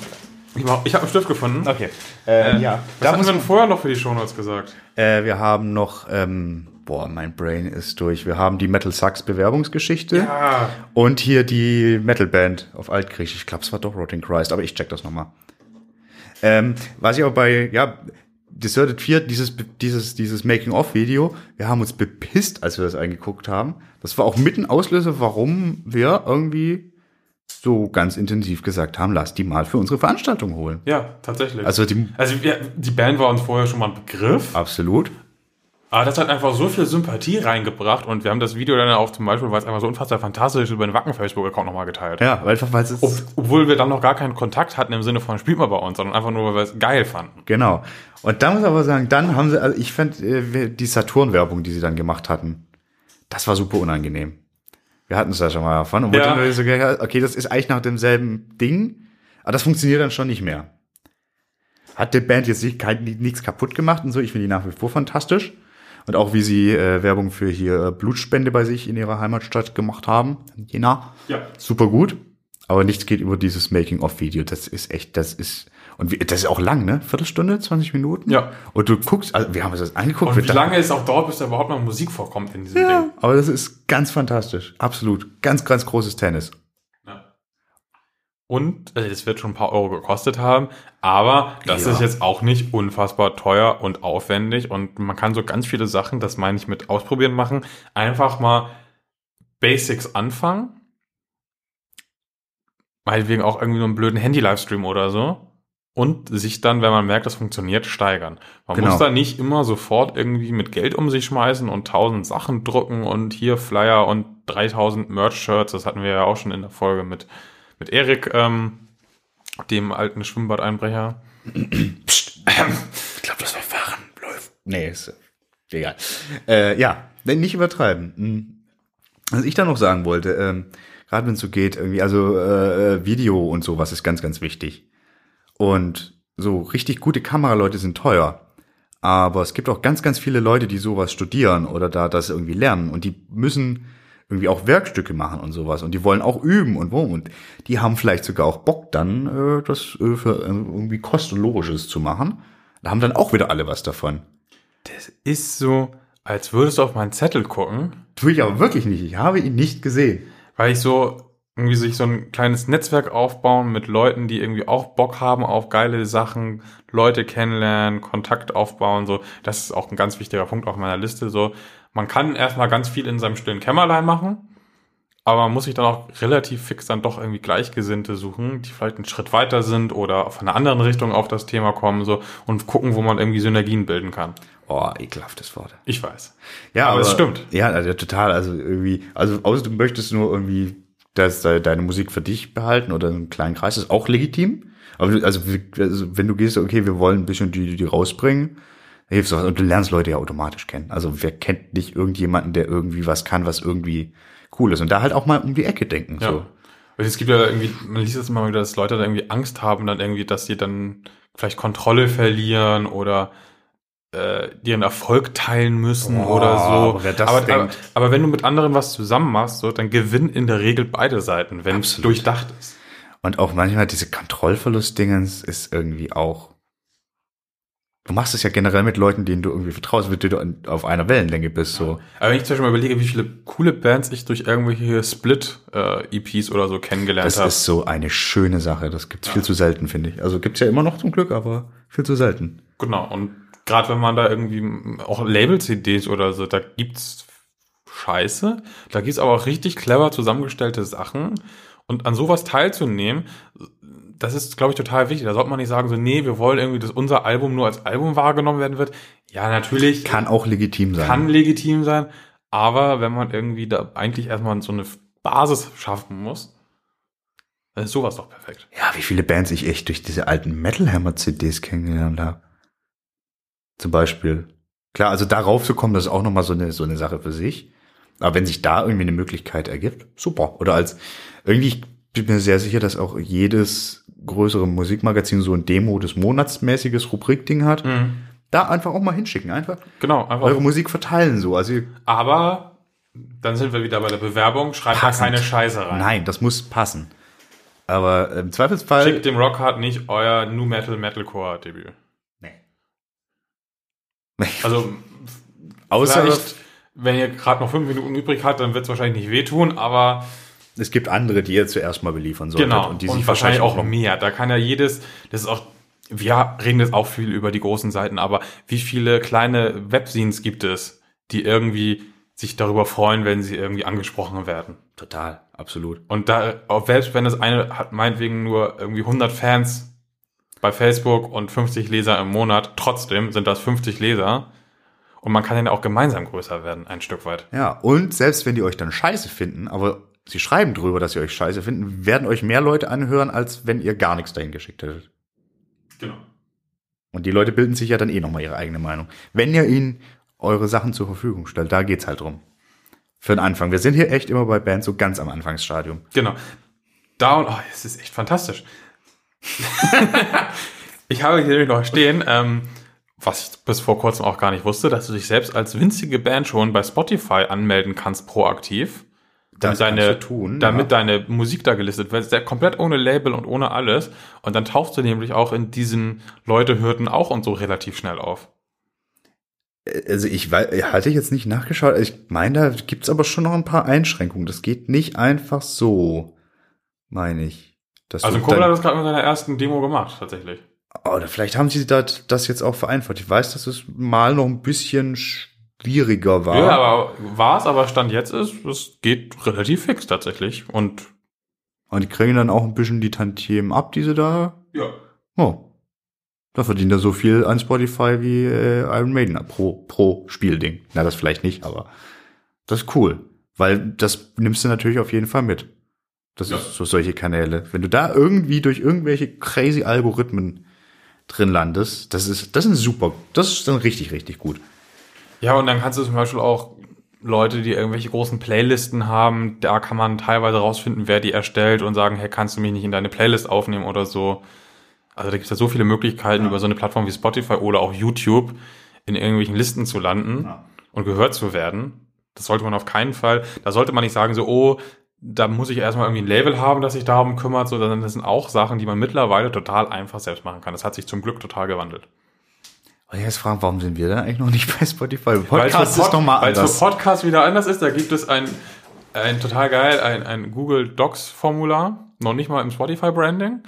S2: Ich, ich habe einen Stift gefunden.
S3: Okay. Äh, ja,
S2: Was
S3: da
S2: hatten
S3: muss
S2: wir denn vorher noch für die Shownotes gesagt?
S3: äh, wir haben noch, ähm, boah, mein Brain ist durch. Wir haben die Metal Sucks Bewerbungsgeschichte.
S2: Ah,
S3: Und hier die Metalband auf Altgriechisch. Ich glaube, es war doch Rotting Christ, aber ich check das nochmal. Ähm, was ich auch bei, ja, Deserted 4, dieses, dieses, dieses Making-of-Video, wir haben uns bepisst, als wir das eingeguckt haben. Das war auch mitten Auslöser, warum wir irgendwie so ganz intensiv gesagt haben, lass die mal für unsere Veranstaltung holen.
S2: ja, tatsächlich.
S3: Also die,
S2: also wir, die Band war uns vorher schon mal ein Begriff.
S3: absolut.
S2: Aber das hat einfach so viel Sympathie reingebracht und wir haben das Video dann auch zum Beispiel, weil es einfach so unfassbar fantastisch ist, über den Wacken-Facebook-Account nochmal geteilt.
S3: Ja, weil einfach, weil es
S2: Ob, obwohl wir dann noch gar keinen Kontakt hatten im Sinne von spielt mal bei uns, sondern einfach nur, weil wir es geil fanden.
S3: Genau. Und da muss ich aber sagen, dann haben sie, also ich fand äh, die Saturn-Werbung, die sie dann gemacht hatten, das war super unangenehm. Wir hatten es ja schon mal davon und
S2: Ja.
S3: so, okay, das ist eigentlich nach demselben Ding, aber das funktioniert dann schon nicht mehr. Hat die Band jetzt nicht, kein, nichts kaputt gemacht und so, ich finde die nach wie vor fantastisch. Und auch wie sie äh, Werbung für hier äh, Blutspende bei sich in ihrer Heimatstadt gemacht haben. Jena.
S2: Ja.
S3: Super gut. Aber nichts geht über dieses Making-of-Video. Das ist echt, das ist, und wie, das ist auch lang, ne? Viertelstunde, 20 Minuten?
S2: Ja.
S3: Und du guckst, also wir haben uns das angeguckt.
S2: Und wie lange es auch dauert, bis da überhaupt noch Musik vorkommt in diesem
S3: Ja,
S2: Ding.
S3: aber das ist ganz fantastisch. Absolut. Ganz, ganz großes Tennis.
S2: Und also das wird schon ein paar Euro gekostet haben, aber das
S3: Ja.
S2: ist jetzt auch nicht unfassbar teuer und aufwendig und man kann so ganz viele Sachen, das meine ich mit ausprobieren machen, einfach mal Basics anfangen. Meinetwegen auch irgendwie nur einen blöden Handy-Livestream oder so. Und sich dann, wenn man merkt, das funktioniert, steigern. Man
S3: Genau.
S2: muss da nicht immer sofort irgendwie mit Geld um sich schmeißen und tausend Sachen drucken und hier Flyer und 3000 Merch-Shirts. Das hatten wir ja auch schon in der Folge mit, mit Erik, ähm, dem alten Schwimmbadeinbrecher. (clears throat)
S3: Ich glaube, das war Fahren läuft. Nee, ist äh, egal. Äh, ja, wenn nicht übertreiben. Hm. Was ich da noch sagen wollte, ähm, gerade wenn es so geht, irgendwie, also äh, äh, Video und sowas ist ganz, ganz wichtig. Und so richtig gute Kameraleute sind teuer. Aber es gibt auch ganz, ganz viele Leute, die sowas studieren oder da das irgendwie lernen. Und die müssen irgendwie auch Werkstücke machen und sowas. Und die wollen auch üben und wo. Und die haben vielleicht sogar auch Bock dann, äh, das äh, für äh, irgendwie kostenlogisches zu machen. Da haben dann auch wieder alle was davon.
S2: Das ist so, als würdest du auf meinen Zettel gucken,
S3: Tue ich aber wirklich nicht. Ich habe ihn nicht gesehen.
S2: weil ich so irgendwie sich so ein kleines Netzwerk aufbauen mit Leuten, die irgendwie auch Bock haben auf geile Sachen, Leute kennenlernen, Kontakt aufbauen, so. Das ist auch ein ganz wichtiger Punkt auf meiner Liste, so. Man kann erstmal ganz viel in seinem stillen Kämmerlein machen, aber man muss sich dann auch relativ fix dann doch irgendwie Gleichgesinnte suchen, die vielleicht einen Schritt weiter sind oder von einer anderen Richtung auf das Thema kommen, so, und gucken, wo man irgendwie Synergien bilden kann.
S3: Oh, ekelhaftes Wort.
S2: Ich weiß.
S3: Ja,
S2: Aber es stimmt.
S3: Ja, also total. Also irgendwie, also außer du möchtest nur irgendwie dass de- deine Musik für dich behalten oder einen kleinen Kreis, ist auch legitim. Aber du, also, also wenn du gehst, okay, wir wollen ein bisschen die, die rausbringen, dann hilfst du was. Und du lernst Leute ja automatisch kennen. Also wer kennt nicht irgendjemanden, der irgendwie was kann, was irgendwie cool ist. Und da halt auch mal um die Ecke denken.
S2: Ja.
S3: So.
S2: Weil Es gibt ja irgendwie, man liest das immer wieder, dass Leute da irgendwie Angst haben, dann irgendwie, dass sie dann vielleicht Kontrolle verlieren oder äh, ihren Erfolg teilen müssen
S3: Boah,
S2: oder so.
S3: aber
S2: aber, aber, aber wenn du mit anderen was zusammen machst, so, dann gewinnen in der Regel beide Seiten, wenn es durchdacht ist.
S3: Und auch manchmal diese Kontrollverlust-Dingens ist irgendwie auch. Du machst es ja generell mit Leuten, denen du irgendwie vertraust, mit denen du auf einer Wellenlänge bist. So.
S2: Aber wenn ich zum Beispiel mal überlege, wie viele coole Bands ich durch irgendwelche Split-EPs oder so kennengelernt
S3: Das
S2: habe.
S3: ist so eine schöne Sache. Das gibt's viel zu selten, finde ich. Also gibt's ja immer noch zum Glück, aber viel zu selten.
S2: Genau, und gerade wenn man da irgendwie auch Label-CDs oder so, da gibt's Scheiße, da gibt's aber auch richtig clever zusammengestellte Sachen. Und an sowas teilzunehmen, das ist, glaube ich, total wichtig. Da sollte man nicht sagen, so, nee, wir wollen irgendwie, dass unser Album nur als Album wahrgenommen werden wird. Ja, natürlich
S3: Kann auch legitim sein.
S2: kann legitim sein, aber wenn man irgendwie da eigentlich erstmal so eine Basis schaffen muss, dann ist sowas doch perfekt.
S3: Ja, wie viele Bands ich echt durch diese alten Metal Hammer CDs kennengelernt habe. Zum Beispiel. Klar, also darauf zu kommen, das ist auch nochmal so eine, so eine Sache für sich. Aber wenn sich da irgendwie eine Möglichkeit ergibt, super. Oder als, irgendwie, ich bin mir sehr sicher, dass auch jedes größere Musikmagazin so ein Demo des Monats mäßiges Rubrikding hat. Da einfach auch mal hinschicken. Einfach
S2: Genau, einfach.
S3: eure Musik verteilen so. Also
S2: Aber dann sind wir wieder bei der Bewerbung. Schreibt da
S3: Passend.
S2: keine Scheiße rein.
S3: Nein, das muss passen. Aber im Zweifelsfall.
S2: Schickt dem Rockhard nicht euer Nu Metal Metalcore Debüt. (laughs) Also
S3: Außer
S2: wenn ihr gerade noch fünf Minuten übrig habt, dann wird es wahrscheinlich nicht wehtun, aber
S3: es gibt andere, die ihr zuerst mal beliefern solltet.
S2: genau.
S3: Und die
S2: und
S3: sich
S2: wahrscheinlich auch
S3: noch
S2: mehr. Da kann ja jedes, das ist auch, wir reden jetzt auch viel über die großen Seiten, aber wie viele kleine Webscenes gibt es, die irgendwie sich darüber freuen, wenn sie irgendwie angesprochen werden?
S3: Total, absolut.
S2: Und da, selbst wenn das eine hat meinetwegen nur irgendwie 100 Fans bei Facebook und 50 Leser im Monat, trotzdem sind das 50 Leser. Und man kann dann auch gemeinsam größer werden, ein Stück weit.
S3: Ja, und selbst wenn die euch dann scheiße finden, aber sie schreiben drüber, dass sie euch scheiße finden, werden euch mehr Leute anhören, als wenn ihr gar nichts dahin geschickt hättet.
S2: Genau.
S3: Und die Leute bilden sich ja dann eh nochmal ihre eigene Meinung. Wenn ihr ihnen eure Sachen zur Verfügung stellt, da geht's halt drum. Für den Anfang. Wir sind hier echt immer bei Bands so ganz am Anfangsstadium.
S2: Genau. Da und, oh, es ist echt fantastisch. (laughs) ich habe hier nämlich noch stehen, ähm, was ich bis vor kurzem auch gar nicht wusste, dass du dich selbst als winzige Band schon bei Spotify anmelden kannst, proaktiv. Damit deine,
S3: tun,
S2: damit
S3: ja.
S2: deine Musik da gelistet wird. Der komplett ohne Label und ohne alles. Und dann tauchst du nämlich auch in diesen Leute hörten auch und so relativ schnell auf.
S3: Also ich hatte ich jetzt nicht nachgeschaut. Ich meine, da gibt's aber schon noch ein paar Einschränkungen. Das geht nicht einfach so, meine ich.
S2: Also
S3: dann-
S2: hat das gerade mit seiner ersten Demo gemacht, tatsächlich.
S3: Oder vielleicht haben sie das, das jetzt auch vereinfacht. Ich weiß, dass es mal noch ein bisschen schwieriger war.
S2: Ja, aber war's, aber Stand jetzt ist, es geht relativ fix tatsächlich. Und
S3: Und die kriegen dann auch ein bisschen die Tantiemen ab, die sie da.
S2: ja.
S3: Oh. Da verdient er so viel an Spotify wie äh, Iron Maiden pro, pro Spielding. Na, das vielleicht nicht, aber das ist cool. Weil das nimmst du natürlich auf jeden Fall mit. Das
S2: Ja.
S3: ist so solche Kanäle. Wenn du da irgendwie durch irgendwelche crazy Algorithmen drin landest, das ist, das ist super. Das ist dann richtig, richtig gut.
S2: Ja, und dann kannst du zum Beispiel auch Leute, die irgendwelche großen Playlisten haben, da kann man teilweise rausfinden, wer die erstellt und sagen, hey, kannst du mich nicht in deine Playlist aufnehmen oder so. Also da gibt es ja so viele Möglichkeiten, über so eine Plattform wie Spotify oder auch YouTube in irgendwelchen Listen zu landen
S3: Ja.
S2: und gehört zu werden. Das sollte man auf keinen Fall, da sollte man nicht sagen, so, oh, da muss ich erstmal irgendwie ein Label haben, das sich darum kümmert, sondern das sind auch Sachen, die man mittlerweile total einfach selbst machen kann. Das hat sich zum Glück total gewandelt.
S3: Und jetzt fragen, warum sind wir denn eigentlich noch nicht bei Spotify? Podcast
S2: für
S3: ist noch mal
S2: Weil es
S3: anders.
S2: für Podcast wieder anders ist, da gibt es ein, ein total geil, ein, ein Google Docs Formular, noch nicht mal im Spotify Branding,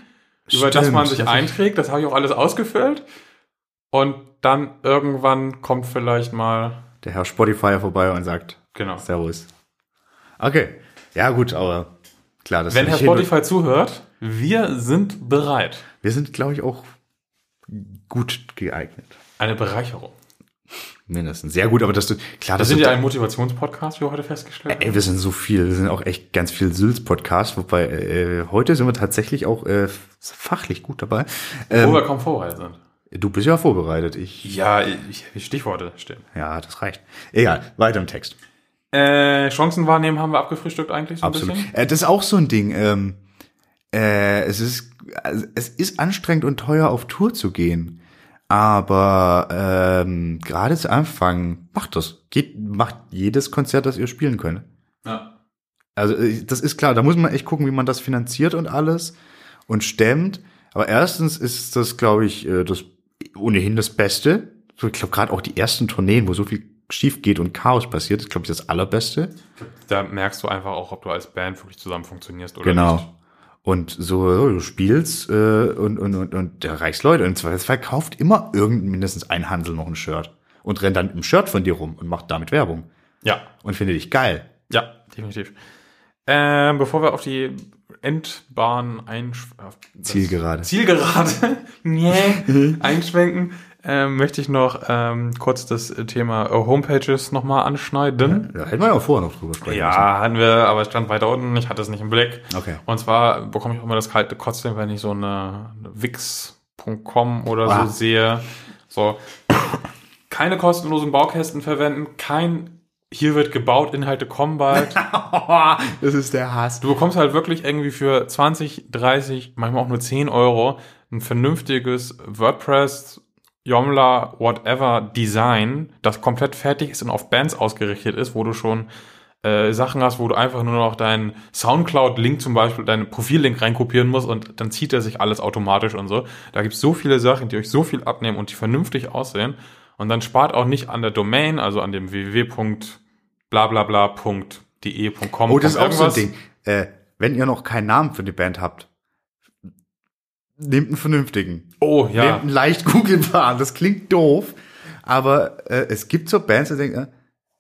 S2: über das
S3: Stimmt,
S2: man sich
S3: das-
S2: einträgt, das habe ich auch alles ausgefüllt. Und dann irgendwann kommt vielleicht mal,
S3: Der Herr Spotify vorbei und sagt,
S2: genau.
S3: Servus. Okay. Ja, gut, aber klar, das
S2: Wenn
S3: ist
S2: Herr Spotify zuhört, wir sind bereit.
S3: Wir sind, glaube ich, auch gut geeignet.
S2: Eine Bereicherung.
S3: Mindestens. Sehr gut, aber dass du, klar,
S2: Wir
S3: das
S2: sind ja ein Motivationspodcast, wie wir heute festgestellt haben.
S3: Ey, wir sind so viel, wir sind auch echt ganz viel Sülz-Podcast, wobei äh, heute sind wir tatsächlich auch äh, fachlich gut dabei.
S2: Wo
S3: Ähm,
S2: wir kaum vorbereitet sind.
S3: du bist ja vorbereitet, ich.
S2: Ja, ich, Stichworte stehen.
S3: Ja, das reicht. Egal, weiter im Text.
S2: Äh, Chancen wahrnehmen haben wir abgefrühstückt eigentlich so ein
S3: Absolut.
S2: bisschen.
S3: Äh, das ist auch so ein Ding. Ähm, äh, es ist, also, es ist anstrengend und teuer auf Tour zu gehen. Aber ähm, gerade zu Anfang macht das. Geht, macht jedes Konzert, das ihr spielen könnt.
S2: Ja.
S3: Also äh, das ist klar, da muss man echt gucken, wie man das finanziert und alles und stemmt. Aber erstens ist das, glaube ich, äh, das ohnehin das Beste. So, ich glaube, gerade auch die ersten Tourneen, wo so viel schief geht und Chaos passiert, ist, glaube ich, das Allerbeste.
S2: Da merkst du einfach auch, ob du als Band wirklich zusammen funktionierst oder
S3: Genau.
S2: nicht.
S3: Und so, du spielst äh, und, und, und, und der reichst Leute. Und im Zweifelsfall kauft immer irgend mindestens ein Handel noch ein Shirt und rennt dann im Shirt von dir rum und macht damit Werbung.
S2: Ja,
S3: Und findet dich geil.
S2: ja, definitiv. Ähm, bevor wir auf die Endbahn einsch auf das
S3: Zielgerade.
S2: Zielgerade (laughs) nee, (laughs) einschwenken, ähm, möchte ich noch ähm, kurz das Thema äh, Homepages nochmal anschneiden.
S3: Da hätten wir ja vorher noch drüber sprechen
S2: Ja, hatten wir, aber es stand weiter unten, ich hatte es nicht im Blick.
S3: Okay.
S2: Und zwar bekomme ich auch immer das kalte Kotzen, wenn ich so eine, wix.com oder
S3: Ah.
S2: so sehe. So, keine kostenlosen Baukästen verwenden, kein hier wird gebaut, Inhalte kommen bald.
S3: müssen. (laughs) das ist der Hass.
S2: Du bekommst halt wirklich irgendwie für 20, 30, manchmal auch nur 10 Euro ein vernünftiges WordPress, Joomla, whatever Design, das komplett fertig ist und auf Bands ausgerichtet ist, wo du schon äh, Sachen hast, wo du einfach nur noch deinen Soundcloud-Link zum Beispiel, deinen Profil-Link reinkopieren musst und dann zieht er sich alles automatisch und so. Da gibt's so viele Sachen, die euch so viel abnehmen und die vernünftig aussehen. Und dann spart auch nicht an der Domain, also an dem www.blablabla.de.com.
S3: Oh, das ist auch so ein
S2: irgendwas.
S3: Ding. Äh, wenn ihr noch keinen Namen für die Band habt, nehmt einen vernünftigen.
S2: Oh,
S3: Nehmt
S2: ja.
S3: einen leicht googelbaren. Das klingt doof, aber äh, es gibt so Bands, die denken, äh,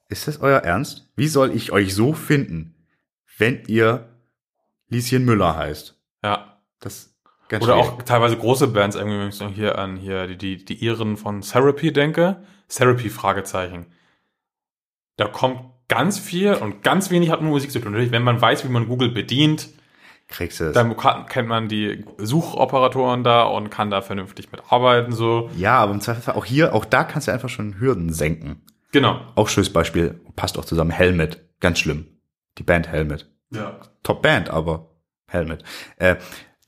S3: ist das euer Ernst? Wie soll ich euch so finden, wenn ihr Lieschen Müller heißt?
S2: Ja.
S3: Das ganz
S2: Oder
S3: schwierig.
S2: auch teilweise große Bands, irgendwie, wenn ich so hier an hier die, die, die Iren von Therapy denke. Therapy, Fragezeichen. Da kommt ganz viel und ganz wenig hat mit Musik zu tun. Natürlich, wenn man weiß, wie man Google bedient,
S3: kriegst du es.
S2: dann kann- kennt man die Suchoperatoren da und kann da vernünftig mitarbeiten, so.
S3: Ja, aber im Zweifelsfall auch hier, auch da kannst du einfach schon Hürden senken.
S2: Genau.
S3: Auch schönes Beispiel, passt auch zusammen, Helmet. Ganz schlimm. Die Band Helmet.
S2: Ja.
S3: Top Band, aber Helmet. Äh,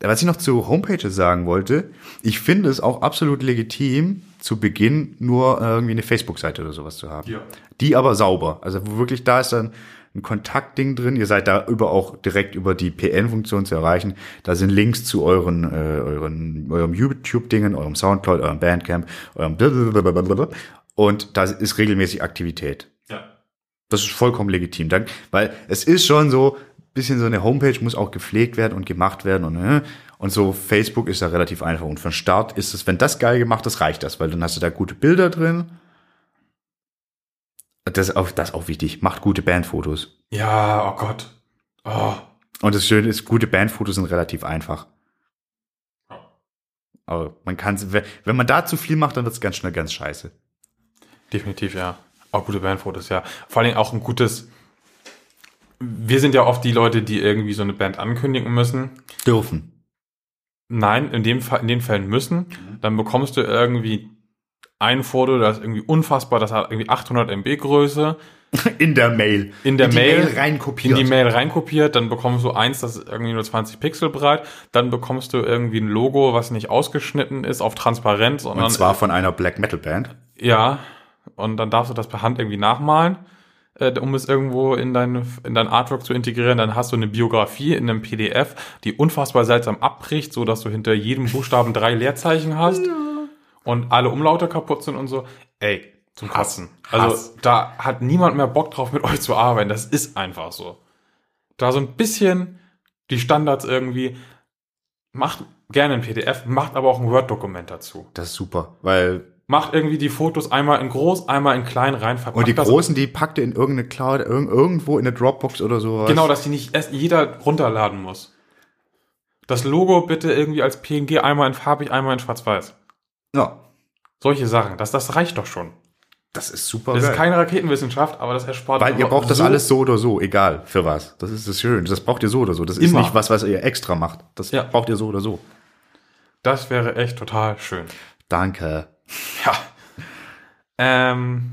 S3: was ich noch zu Homepages sagen wollte, ich finde es auch absolut legitim, zu Beginn nur irgendwie eine Facebook-Seite oder sowas zu haben.
S2: Ja.
S3: Die aber sauber. Also wo wirklich da ist dann ein Kontaktding drin. Ihr seid da über auch direkt über die PN-Funktion zu erreichen. Da sind Links zu euren, äh, euren, eurem YouTube-Dingen, eurem Soundcloud, eurem Bandcamp, eurem blablabla. und da ist regelmäßig Aktivität.
S2: Ja.
S3: Das ist vollkommen legitim, dann, weil es ist schon so, bisschen so eine Homepage muss auch gepflegt werden und gemacht werden und, äh, und so Facebook ist da relativ einfach und von Start ist es, wenn das geil gemacht ist, reicht das, weil dann hast du da gute Bilder drin. Das ist auch, das ist auch wichtig. Macht gute Bandfotos.
S2: Ja, oh Gott. Oh.
S3: Und das Schöne ist, gute Bandfotos sind relativ einfach. Aber man kann, wenn man da zu viel macht, dann wird es ganz schnell ganz scheiße.
S2: Definitiv, ja. Auch gute Bandfotos, ja. Vor Dingen auch ein gutes. Wir sind ja oft die Leute, die irgendwie so eine Band ankündigen müssen.
S3: Dürfen.
S2: Nein, in dem Fall, in den Fällen müssen. Dann bekommst du irgendwie ein Foto, das ist irgendwie unfassbar, das hat irgendwie 800 MB Größe. (laughs)
S3: In der Mail.
S2: In der
S3: die
S2: Mail,
S3: reinkopiert.
S2: In die Mail reinkopiert, dann bekommst du eins, das ist irgendwie nur 20 Pixel breit, dann bekommst du irgendwie ein Logo, was nicht ausgeschnitten ist auf transparent, sondern
S3: Und zwar von einer Black Metal Band.
S2: ja, und dann darfst du das per Hand irgendwie nachmalen, äh, um es irgendwo in dein, in dein Artwork zu integrieren. Dann hast du eine Biografie in einem PDF, die unfassbar seltsam abbricht, so dass du hinter jedem Buchstaben drei Leerzeichen hast und alle Umlaute kaputt sind und so. Ey, zum Kotzen. Also
S3: Hass.
S2: da hat niemand mehr Bock drauf, mit (laughs) euch zu arbeiten. Das ist einfach so. Da so ein bisschen die Standards irgendwie. Macht gerne ein PDF, macht aber auch ein Word-Dokument dazu.
S3: Das ist super, weil
S2: Macht irgendwie die Fotos einmal in groß, einmal in klein rein,
S3: und die großen, die packt ihr in irgendeine Cloud, irg irgendwo in eine Dropbox oder sowas.
S2: Genau, dass die nicht erst jeder runterladen muss. Das Logo bitte irgendwie als PNG einmal in farbig, einmal in schwarz-weiß.
S3: Ja,
S2: Solche Sachen, das, das reicht doch schon.
S3: das ist super
S2: Das
S3: geil.
S2: ist keine Raketenwissenschaft, aber das erspart
S3: weil ihr braucht das
S2: so-
S3: alles so oder so, egal für was. Das ist das Schöne. Das braucht ihr so oder so. Das ist
S2: Immer.
S3: nicht was, was ihr extra macht. Das
S2: Ja.
S3: braucht ihr so oder so.
S2: Das wäre echt total schön.
S3: Danke.
S2: Ja. Ähm,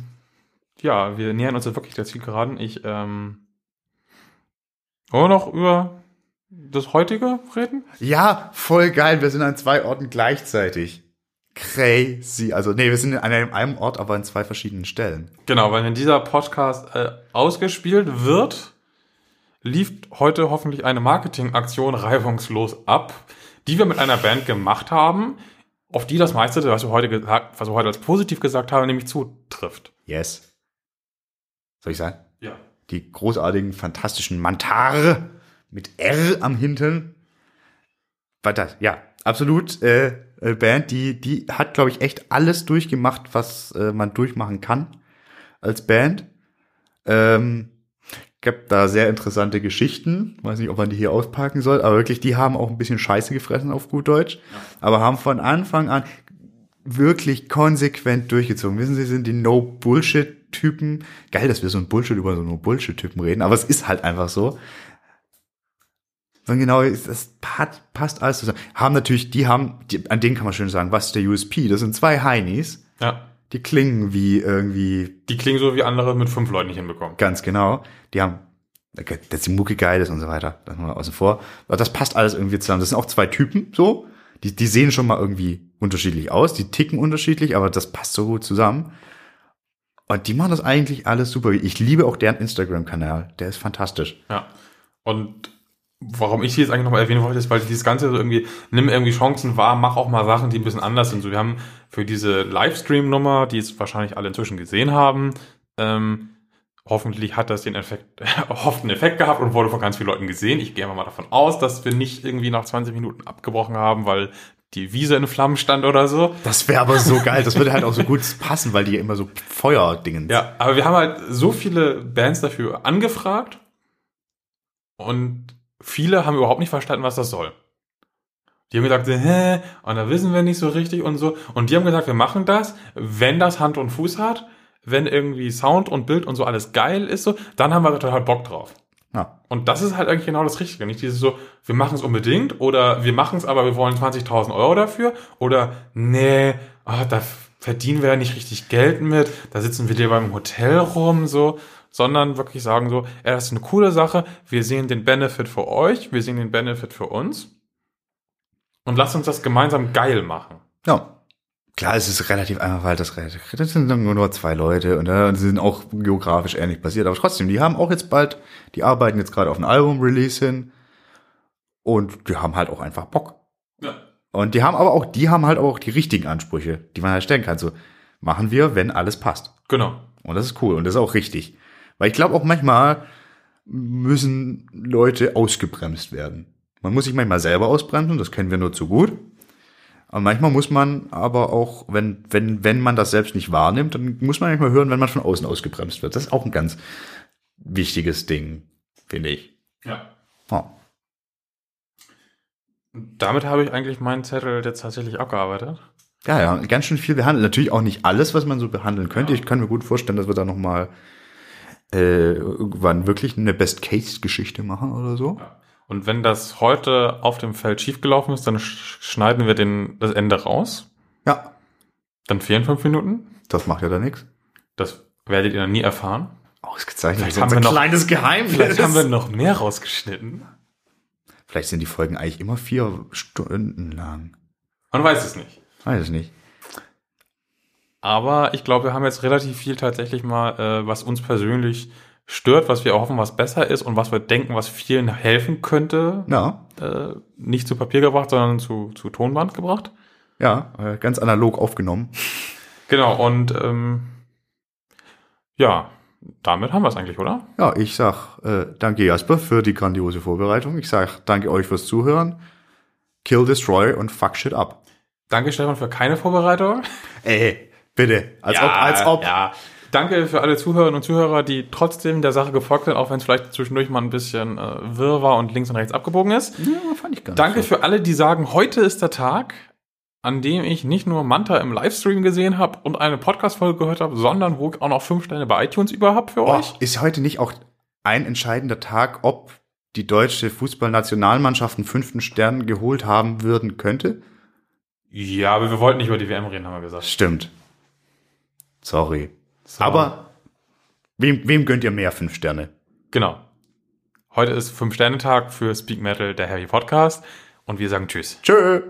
S2: ja, wir nähern uns jetzt wirklich der Zielgeraden. Ich, ähm, wollen wir noch über das heutige reden?
S3: Ja, voll geil. Wir sind an zwei Orten gleichzeitig. Crazy. Also, nee, wir sind an einem, Ort, aber an zwei verschiedenen Stellen.
S2: Genau, weil wenn dieser Podcast äh, ausgespielt wird, lief heute hoffentlich eine Marketingaktion reibungslos ab, die wir mit einer Band gemacht haben, auf die das meiste, was wir heute gesagt, was wir heute als positiv gesagt haben, nämlich zutrifft.
S3: Yes. Soll ich sagen?
S2: Ja.
S3: Die großartigen, fantastischen Mantare mit R am Hinten. War das? Ja, absolut. Äh, Band, die, die hat, glaube ich, echt alles durchgemacht, was äh, man durchmachen kann als Band. Ähm, gibt da sehr interessante Geschichten. Weiß nicht, ob man die hier auspacken soll, aber wirklich, die haben auch ein bisschen Scheiße gefressen auf gut Deutsch. Aber haben von Anfang an wirklich konsequent durchgezogen. Wissen Sie, sind die No-Bullshit-Typen. Geil, dass wir so ein Bullshit über so No-Bullshit-Typen reden, aber es ist halt einfach so. Und genau, das passt alles zusammen. Haben natürlich, die haben, die, an denen kann man schön sagen, was ist der USP? Das sind zwei Heinis,
S2: Ja.
S3: die klingen wie irgendwie
S2: Die klingen so wie andere mit fünf Leuten nicht hinbekommen.
S3: Ganz genau. Die haben, okay, dass die Mucke geil ist und so weiter. Das mal außen vor. Aber das passt alles irgendwie zusammen. Das sind auch zwei Typen, so. Die, die sehen schon mal irgendwie unterschiedlich aus. Die ticken unterschiedlich, aber das passt so gut zusammen. Und die machen das eigentlich alles super. Ich liebe auch deren Instagram-Kanal. Der ist fantastisch.
S2: Ja. Und warum ich sie jetzt eigentlich nochmal erwähnen wollte, ist, weil dieses Ganze so irgendwie, nimm irgendwie Chancen wahr, mach auch mal Sachen, die ein bisschen anders sind. So, wir haben für diese Livestream-Nummer, die es wahrscheinlich alle inzwischen gesehen haben, ähm, hoffentlich hat das den Effekt, (laughs) erhofften Effekt gehabt und wurde von ganz vielen Leuten gesehen. Ich gehe mal davon aus, dass wir nicht irgendwie nach 20 Minuten abgebrochen haben, weil die Wiese in Flammen stand oder so.
S3: Das wäre aber so geil. Das würde halt auch so gut passen, weil die immer so Feuerdingen.
S2: Ja, aber wir haben halt so viele Bands dafür angefragt und viele haben überhaupt nicht verstanden, was das soll. Die haben gesagt, hä, und da wissen wir nicht so richtig und so. Und die haben gesagt, wir machen das, wenn das Hand und Fuß hat, wenn irgendwie Sound und Bild und so alles geil ist, so, dann haben wir total Bock drauf.
S3: Ja.
S2: Und das ist halt eigentlich genau das Richtige. Nicht dieses so, wir machen es unbedingt oder wir machen es, aber wir wollen 20.000 Euro dafür oder nee, ah, da verdienen wir ja nicht richtig Geld mit, da sitzen wir lieber im Hotel rum, so, sondern wirklich sagen so, ja, das ist eine coole Sache, wir sehen den Benefit für euch, wir sehen den Benefit für uns und lasst uns das gemeinsam geil machen.
S3: Ja. Klar, es ist relativ einfach, weil das, das sind nur zwei Leute und äh, sie sind auch geografisch ähnlich basiert, aber trotzdem, die haben auch jetzt bald, die arbeiten jetzt gerade auf ein Album-Release hin und die haben halt auch einfach Bock.
S2: Ja.
S3: Und die haben aber auch, die haben halt auch die richtigen Ansprüche, die man halt stellen kann. So, machen wir, wenn alles passt.
S2: Genau.
S3: Und das ist cool und das ist auch richtig. Weil ich glaube auch manchmal müssen Leute ausgebremst werden. Man muss sich manchmal selber ausbremsen, das kennen wir nur zu gut. Aber manchmal muss man aber auch, wenn, wenn, wenn man das selbst nicht wahrnimmt, dann muss man manchmal hören, wenn man von außen ausgebremst wird. Das ist auch ein ganz wichtiges Ding, finde ich.
S2: Ja.
S3: Oh.
S2: Damit habe ich eigentlich meinen Zettel jetzt tatsächlich abgearbeitet.
S3: Ja, ja, ganz schön viel behandelt. Natürlich auch nicht alles, was man so behandeln könnte. Ich kann mir gut vorstellen, dass wir da noch mal äh, irgendwann wirklich eine Best-Case-Geschichte machen oder so.
S2: Und wenn das heute auf dem Feld schiefgelaufen ist, dann sch- schneiden wir den, das Ende raus.
S3: Ja,
S2: Dann fehlen fünf Minuten.
S3: das macht ja dann nichts.
S2: Das werdet ihr dann nie erfahren.
S3: Ausgezeichnet.
S2: Vielleicht haben wir
S3: ein
S2: noch-
S3: kleines Geheimnis.
S2: Vielleicht haben wir noch mehr rausgeschnitten.
S3: Vielleicht sind die Folgen eigentlich immer vier Stunden lang.
S2: Man weiß es nicht.
S3: Weiß ich nicht.
S2: Aber ich glaube, wir haben jetzt relativ viel tatsächlich mal, äh, was uns persönlich stört, was wir hoffen, was besser ist und was wir denken, was vielen helfen könnte,
S3: Ja,
S2: äh, nicht zu Papier gebracht, sondern zu, zu Tonband gebracht.
S3: ja, äh, ganz analog aufgenommen.
S2: Genau, und ähm, ja, damit haben wir es eigentlich, oder?
S3: Ja, ich sag äh, danke Jasper für die grandiose Vorbereitung. Ich sag danke euch fürs Zuhören. Kill, destroy und fuck shit up.
S2: Danke, Stefan, für keine Vorbereitung.
S3: Ey, bitte. Als ob, als ob.
S2: Ja. Danke für alle Zuhörerinnen und Zuhörer, die trotzdem der Sache gefolgt sind, auch wenn es vielleicht zwischendurch mal ein bisschen äh, wirr war und links und rechts abgebogen ist.
S3: Ja, fand ich gar nicht
S2: Danke
S3: so.
S2: für alle, die sagen, heute ist der Tag, an dem ich nicht nur Manta im Livestream gesehen habe und eine Podcast-Folge gehört habe, sondern wo ich auch noch fünf Sterne bei iTunes über habe für
S3: Oh,
S2: euch.
S3: ist heute nicht auch ein entscheidender Tag, ob die deutsche Fußballnationalmannschaft einen fünften Stern geholt haben würden könnte?
S2: Ja, aber wir wollten nicht über die WM reden, haben wir gesagt.
S3: Stimmt. Sorry.
S2: So.
S3: Aber wem, wem gönnt ihr mehr fünf Sterne?
S2: Genau. Heute ist Fünf-Sterne-Tag für Speak Metal, der Heavy Podcast. Und wir sagen Tschüss.
S3: Tschö.